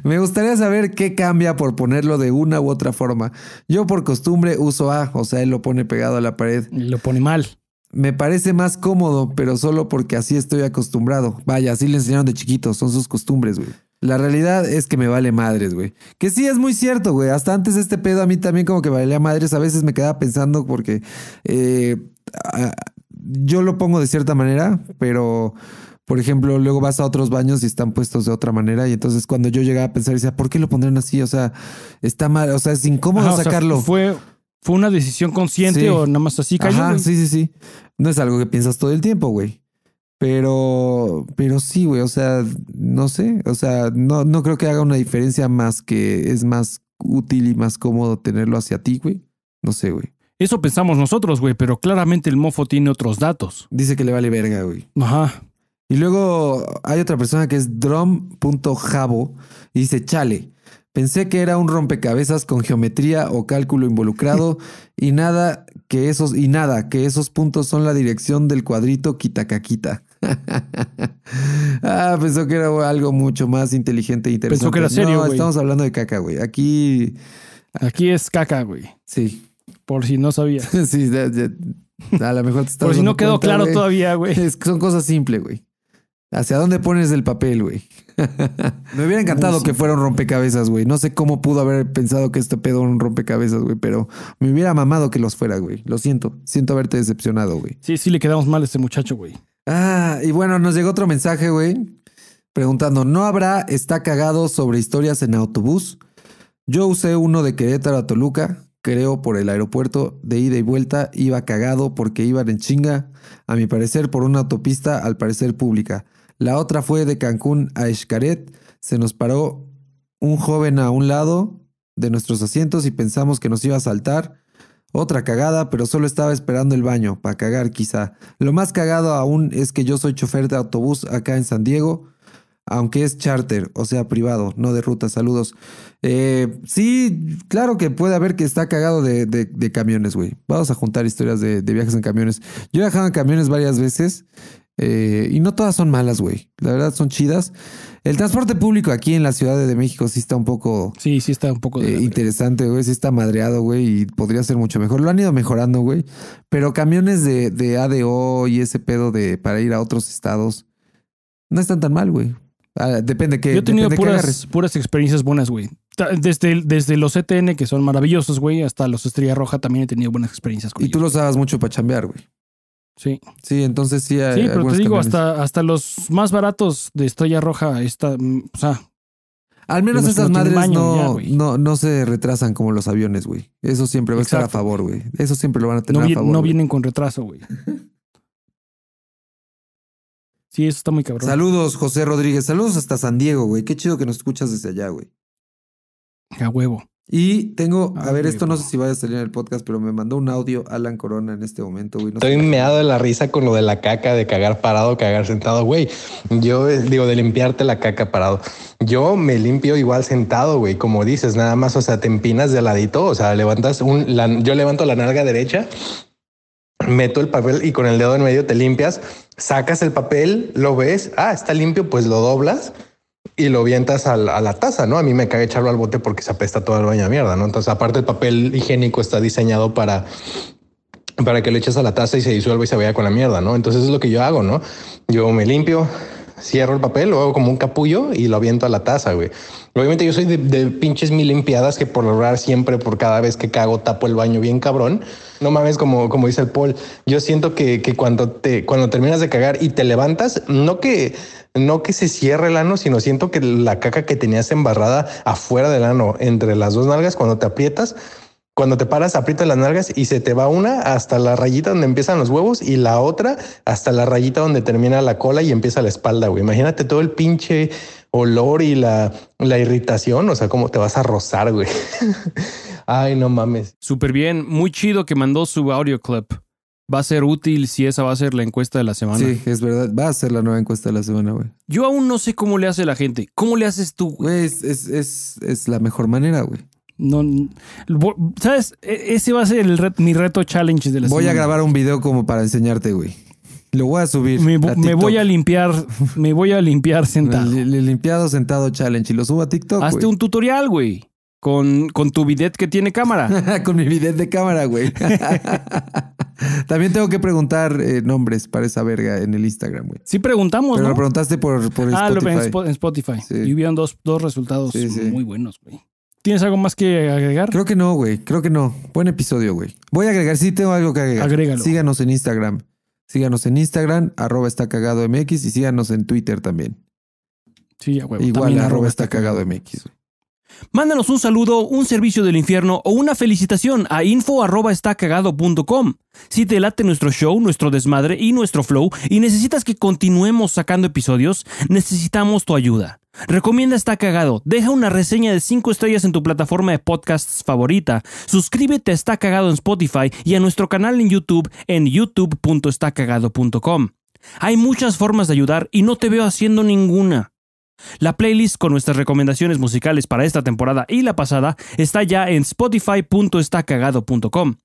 Me gustaría saber qué cambia por ponerlo de una u otra forma. Yo por costumbre uso A, o sea, él lo pone pegado a la pared. Lo pone mal. Me parece más cómodo, pero solo porque así estoy acostumbrado. Vaya, así le enseñaron de chiquito, son sus costumbres, güey. La realidad es que me vale madres, güey. Que sí es muy cierto, güey. Hasta antes de este pedo a mí también como que valía madres. A veces me quedaba pensando porque eh, yo lo pongo de cierta manera, pero por ejemplo, luego vas a otros baños y están puestos de otra manera. Y entonces cuando yo llegaba a pensar, decía, ¿por qué lo pondrán así? O sea, está mal, o sea, es incómodo Ajá, o sea, sacarlo. fue, fue una decisión consciente Sí. o nada más así cayó. Ajá, sí, sí, sí. No es algo que piensas todo el tiempo, güey. Pero, pero sí, güey. O sea, no sé. O sea, no, no creo que haga una diferencia más que es más útil y más cómodo tenerlo hacia ti, güey. No sé, güey. Eso pensamos nosotros, güey, pero claramente el mofo tiene otros datos. Dice que le vale verga, güey. Ajá. Y luego hay otra persona que es drum.jabo y dice, chale, pensé que era un rompecabezas con geometría o cálculo involucrado y nada que esos, y nada, que esos puntos son la dirección del cuadrito quitacaquita. Ah, pensó que era algo mucho más inteligente e interesante. Pensó que era serio, No, estamos hablando de caca, güey. Aquí, Aquí es caca, güey. sí. Por si no sabía. sí, ya- ya- a lo mejor te estás Por si no quedó cuenta, claro todavía, güey. Es son cosas simples, güey. ¿Hacia dónde pones el papel, güey? Me hubiera encantado que fuera un rompecabezas, güey. No sé cómo pudo haber pensado que este pedo era un rompecabezas, güey, pero me hubiera mamado que los fuera, güey. Lo siento. Siento haberte decepcionado, güey. Sí, sí le quedamos mal a este muchacho, güey. Ah, y bueno, nos llegó otro mensaje, güey, preguntando, ¿no habrá está cagado sobre historias en autobús? Yo usé uno de Querétaro a Toluca, creo por el aeropuerto de ida y vuelta, iba cagado porque iban en chinga, a mi parecer por una autopista al parecer pública. La otra fue de Cancún a Xcaret, se nos paró un joven a un lado de nuestros asientos y pensamos que nos iba a saltar. Otra cagada, pero solo estaba esperando el baño, para cagar quizá. Lo más cagado aún es que yo soy chofer de autobús acá en San Diego, aunque es charter, o sea, privado, no de ruta. Saludos. Eh, sí, claro que puede haber que está cagado de, de- de camiones, güey. Vamos a juntar historias de, de viajes en camiones. Yo he viajado en camiones varias veces eh, y no todas son malas, güey. La verdad son chidas. El transporte público aquí en la Ciudad de México sí está un poco Sí, sí está un poco eh, interesante, güey. Sí está madreado, güey, y podría ser mucho mejor. Lo han ido mejorando, güey. Pero camiones de, de ADO y ese pedo de para ir a otros estados no están tan mal, güey. Ah, depende que Yo he tenido puras, puras experiencias buenas, güey. Desde, desde los ETN, que son maravillosos, güey, hasta los Estrella Roja también he tenido buenas experiencias con Y tú los usabas mucho para chambear, güey. Sí, Sí, entonces sí hay sí pero te digo, camiones. hasta, hasta los más baratos de Estrella Roja, está, mm, o sea, Al menos tienen madres baño, no, ya, no, no se retrasan como los aviones, güey. Eso siempre va a estar a favor, güey. Eso siempre lo van a tener no, a favor. no güey. vienen con retraso, güey. Sí, eso está muy cabrón. Saludos, José Rodríguez. Saludos hasta San Diego, güey. Qué chido que nos escuchas desde allá, güey. A huevo. Y tengo, a ver, esto no sé si vaya a salir en el podcast, pero me mandó un audio Alan Corona en este momento, güey. No sé- Estoy meado de la risa con lo de la caca, de cagar parado, cagar sentado, güey. Yo eh, digo, de limpiarte la caca parado. Yo me limpio igual sentado, güey, como dices, nada más, o sea, te empinas de ladito, o sea, levantas un, la- yo levanto la nalga derecha, meto el papel y con el dedo en medio te limpias, sacas el papel, lo ves, ah, está limpio, pues lo doblas y lo vientas a la taza, ¿no? A mí me caga echarlo al bote porque se apesta todo el baño a mierda, ¿no? Entonces, aparte el papel higiénico está diseñado para para que lo eches a la taza y se disuelva y se vaya con la mierda, ¿no? Entonces es lo que yo hago, ¿no? Yo me limpio, cierro el papel, lo hago como un capullo y lo aviento a la taza, güey. Obviamente yo soy de, de pinches mil limpiadas que por lograr siempre, por cada vez que cago, tapo el baño bien cabrón. No mames, como, como dice el Paul, yo siento que, que cuando, te, cuando terminas de cagar y te levantas, no que, no que se cierre el ano, sino siento que la caca que tenías embarrada afuera del ano, entre las dos nalgas, cuando te aprietas, cuando te paras, aprietas las nalgas y se te va una hasta la rayita donde empiezan los huevos y la otra hasta la rayita donde termina la cola y empieza la espalda, güey. Imagínate todo el pinche olor y la, la irritación, o sea, cómo te vas a rozar, güey. Ay, no mames. Súper bien. Muy chido que mandó su audio clip. Va a ser útil si esa va a ser la encuesta de la semana. Sí, es verdad. Va a ser la nueva encuesta de la semana, güey. Yo aún no sé cómo le hace la gente. ¿Cómo le haces tú? güey? Es, es, es, es la mejor manera, güey. No, ¿Sabes? E- Ese va a ser el ret- mi reto challenge de la Voy a grabar un video como para enseñarte, güey. Lo voy a subir. Me, a voy a limpiar, me voy a limpiar sentado. El, el limpiado sentado challenge y lo subo a TikTok. Hazte güey. un tutorial, güey. Con, con tu bidet que tiene cámara. Con mi video de cámara, güey. También tengo que preguntar eh, nombres para esa verga en el Instagram, güey. Sí preguntamos, Pero ¿no? lo preguntaste por, por ah, lo Spotify. ven en Spo- en Spotify. Sí. Y hubieron dos, dos resultados Sí, sí. muy buenos, güey. ¿Tienes algo más que agregar? Creo que no, güey. Creo que no. Buen episodio, güey. Voy a agregar, sí tengo algo que agregar. Agrégalo. Síganos en Instagram. Síganos en Instagram, arroba está cagado MX y síganos en Twitter también. Sí, a huevo. Igual, También arroba está cagado MX. Mándanos un saludo, un servicio del infierno o una felicitación a info@estacagado.com. Si te late nuestro show, nuestro desmadre y nuestro flow y necesitas que continuemos sacando episodios, necesitamos tu ayuda. Recomienda Está Cagado, deja una reseña de 5 estrellas en tu plataforma de podcasts favorita, suscríbete a Está Cagado en Spotify y a nuestro canal en YouTube en youtube.estacagado.com. Hay muchas formas de ayudar y no te veo haciendo ninguna. La playlist con nuestras recomendaciones musicales para esta temporada y la pasada está ya en spotify.estacagado.com.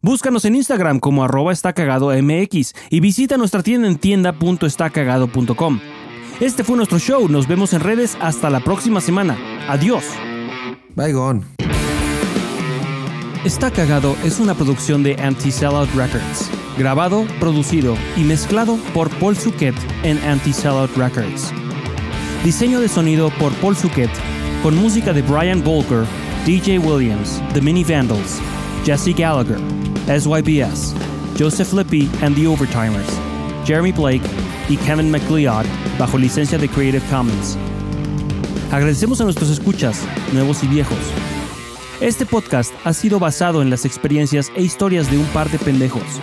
Búscanos en Instagram como arroba estacagadomx y visita nuestra tienda en tienda.estacagado.com. Este fue nuestro show. Nos vemos en redes hasta la próxima semana. Adiós. Bye, gone. Está Cagado es una producción de Anti-Sellout Records. Grabado, producido y mezclado por Paul Suquet en Anti-Sellout Records. Diseño de sonido por Paul Suquet, con música de Brian Volker, DJ Williams, The Mini Vandals, Jesse Gallagher, SYBS, Joseph Lippy and the Overtimers, Jeremy Blake y Kevin McLeod, bajo licencia de Creative Commons. Agradecemos a nuestros escuchas, nuevos y viejos. Este podcast ha sido basado en las experiencias e historias de un par de pendejos.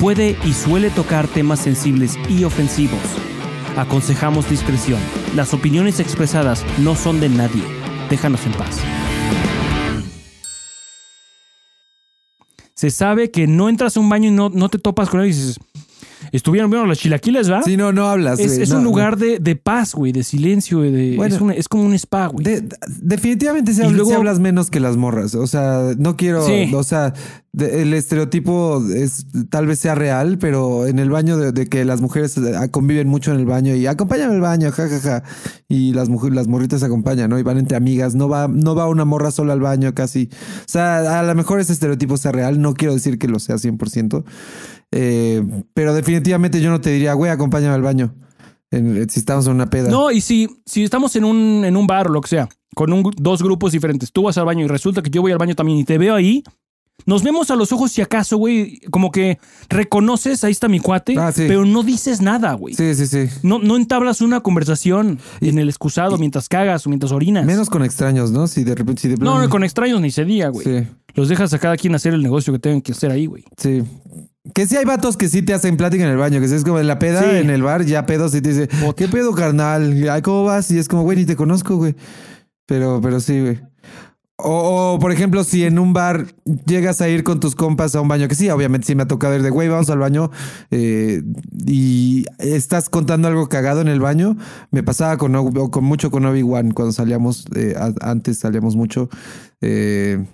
Puede y suele tocar temas sensibles y ofensivos. Aconsejamos discreción. Las opiniones expresadas no son de nadie. Déjanos en paz. Se sabe que no entras a un baño y no, no te topas con él y dices, estuvieron viendo los chilaquiles, ¿va? Sí, no, no hablas. es güey, es no, un no. lugar de, de paz, güey, de silencio. De, Bueno. es, una- es como un spa, güey. De- de- definitivamente se luego- hablas menos que las morras. O sea, no quiero. Sí. O sea, de- el estereotipo es tal vez sea real, pero en el baño de, de que las mujeres eh, conviven mucho en el baño y acompáñame al baño, jajaja. Y las mujeres, las morritas acompañan, ¿no? Y van entre amigas. No va, no va una morra sola al baño casi. O sea, a lo mejor ese estereotipo sea real. No quiero decir que lo sea 100%. Eh, pero definitivamente yo no te diría, güey, acompáñame al baño. En- si estamos en una peda. No, y si, si estamos en un, en un bar o lo que sea, con un- dos grupos diferentes, tú vas al baño y resulta que yo voy al baño también y te veo ahí, nos vemos a los ojos si acaso, güey, como que reconoces, ahí está mi cuate, Ah, sí. pero no dices nada, güey. Sí, sí, sí. No, no entablas una conversación Y- en el excusado mientras cagas o mientras orinas. Menos con extraños, ¿no? Si de repente. Si de no, plano- no, con extraños ni se diga, güey. Sí, Los dejas a cada quien hacer el negocio que tengan que hacer ahí, güey. sí. Que sí hay vatos que sí te hacen plática en el baño, que sí es como en la peda, Sí. en el bar, ya pedos y te dice, ¿qué pedo, carnal? Ay, ¿cómo vas? Y es como, güey, ni te conozco, güey. Pero, pero sí, güey. O, o, por ejemplo, si en un bar llegas a ir con tus compas a un baño, que sí, obviamente sí me ha tocado ir de, güey, vamos al baño eh, y estás contando algo cagado en el baño. Me pasaba con, mucho con Obi-Wan cuando salíamos, eh, antes salíamos mucho. Eh,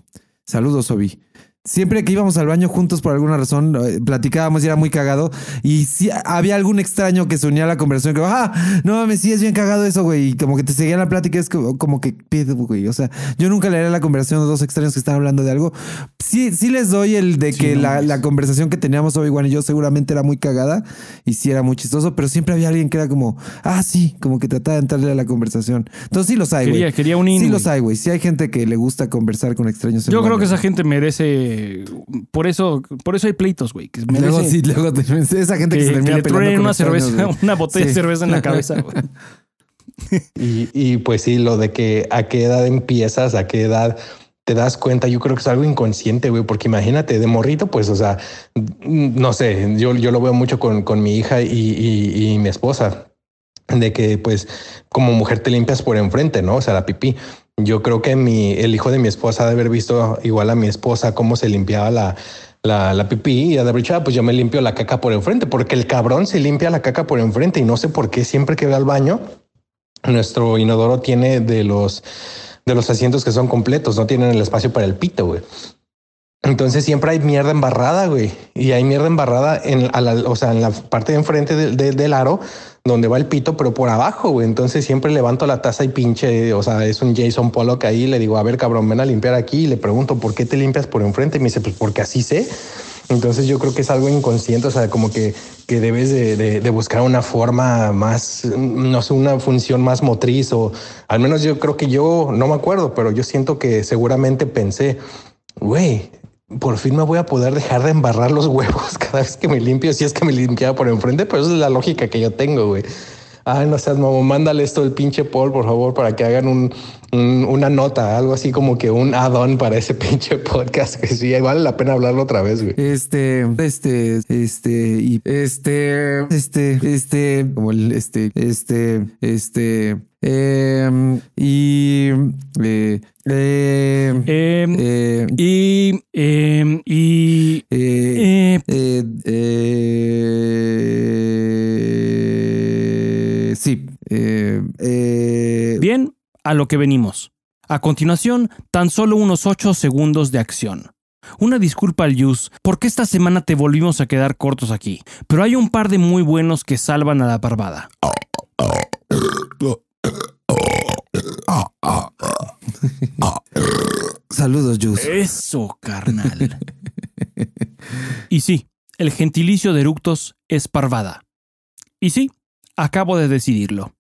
saludos, Obi. Siempre que íbamos al baño juntos por alguna razón, eh, platicábamos y era muy cagado. Y si había algún extraño que se unía a la conversación que, ah, no mames, sí es bien cagado eso, güey. Y como que te seguía la plática, es como, como que pedo, güey. O sea, yo nunca le haré la conversación a dos extraños que están hablando de algo. Sí, sí les doy el de que no la, la conversación que teníamos Obi-Wan y yo seguramente era muy cagada y sí era muy chistoso, pero siempre había alguien que era como, ah, sí, como que trataba de entrarle a la conversación. Entonces sí los hay, güey. Quería, quería un in, Sí los hay, güey. Sí hay gente que le gusta conversar con extraños. en Yo creo que esa gente merece. Por eso, por eso hay pleitos, güey. Que Luego sí, luego te- esa gente que, que, se que termina le peleando truenen con una cerveza, una botella de cerveza en la cabeza, güey. Y, y pues sí, lo de que a qué edad empiezas, a qué edad te das cuenta, yo creo que es algo inconsciente, güey, porque imagínate, de morrito, pues, o sea, no sé, yo, yo lo veo mucho con, con mi hija y, y- y mi esposa, de que pues como mujer te limpias por enfrente, ¿no? O sea, la pipí. Yo creo que mi, el hijo de mi esposa ha de haber visto igual a mi esposa cómo se limpiaba la, la, la pipí y ha de haber dicho, "Ah, pues yo me limpio la caca por enfrente, porque el cabrón se limpia la caca por enfrente y no sé por qué siempre que va al baño, nuestro inodoro tiene de los de los asientos que son completos, no tienen el espacio para el pito, güey. Entonces siempre hay mierda embarrada, güey. Y hay mierda embarrada en, a la, o sea, en la parte de enfrente del- del- del aro donde va el pito, pero por abajo, güey. Entonces siempre levanto la taza y pinche, o sea, es un Jason Pollock ahí. Le digo, a ver, cabrón, ven a limpiar aquí. Y le pregunto, ¿por qué te limpias por enfrente? Y me dice, pues porque así sé. Entonces yo creo que es algo inconsciente, o sea, como que, que debes de, de- de buscar una forma más, no sé, una función más motriz o al menos yo creo que yo, no me acuerdo, pero yo siento que seguramente pensé, güey, por fin me voy a poder dejar de embarrar los huevos cada vez que me limpio, si es que me limpiaba por enfrente, pero esa es la lógica que yo tengo, güey. Ay, no seas mamón, mándale esto al pinche Paul, por favor, para que hagan un, un- una nota, algo así como que un add-on para ese pinche podcast, que sí, vale la pena hablarlo otra vez, güey. Este, este, este, y este, este, este, como el, este, este, este, em, y, eh, em, Eh, eh, y, eh, y, eh, eh, eh, eh, sí, eh, eh, bien, a lo que venimos. A continuación, tan solo unos 8 segundos de acción. Una disculpa al Yus, porque esta semana te volvimos a quedar cortos aquí, pero hay un par de muy buenos que salvan a la parvada. Saludos, Yus. Eso, carnal. y sí, el gentilicio de eructos es parvada. Y sí, acabo de decidirlo.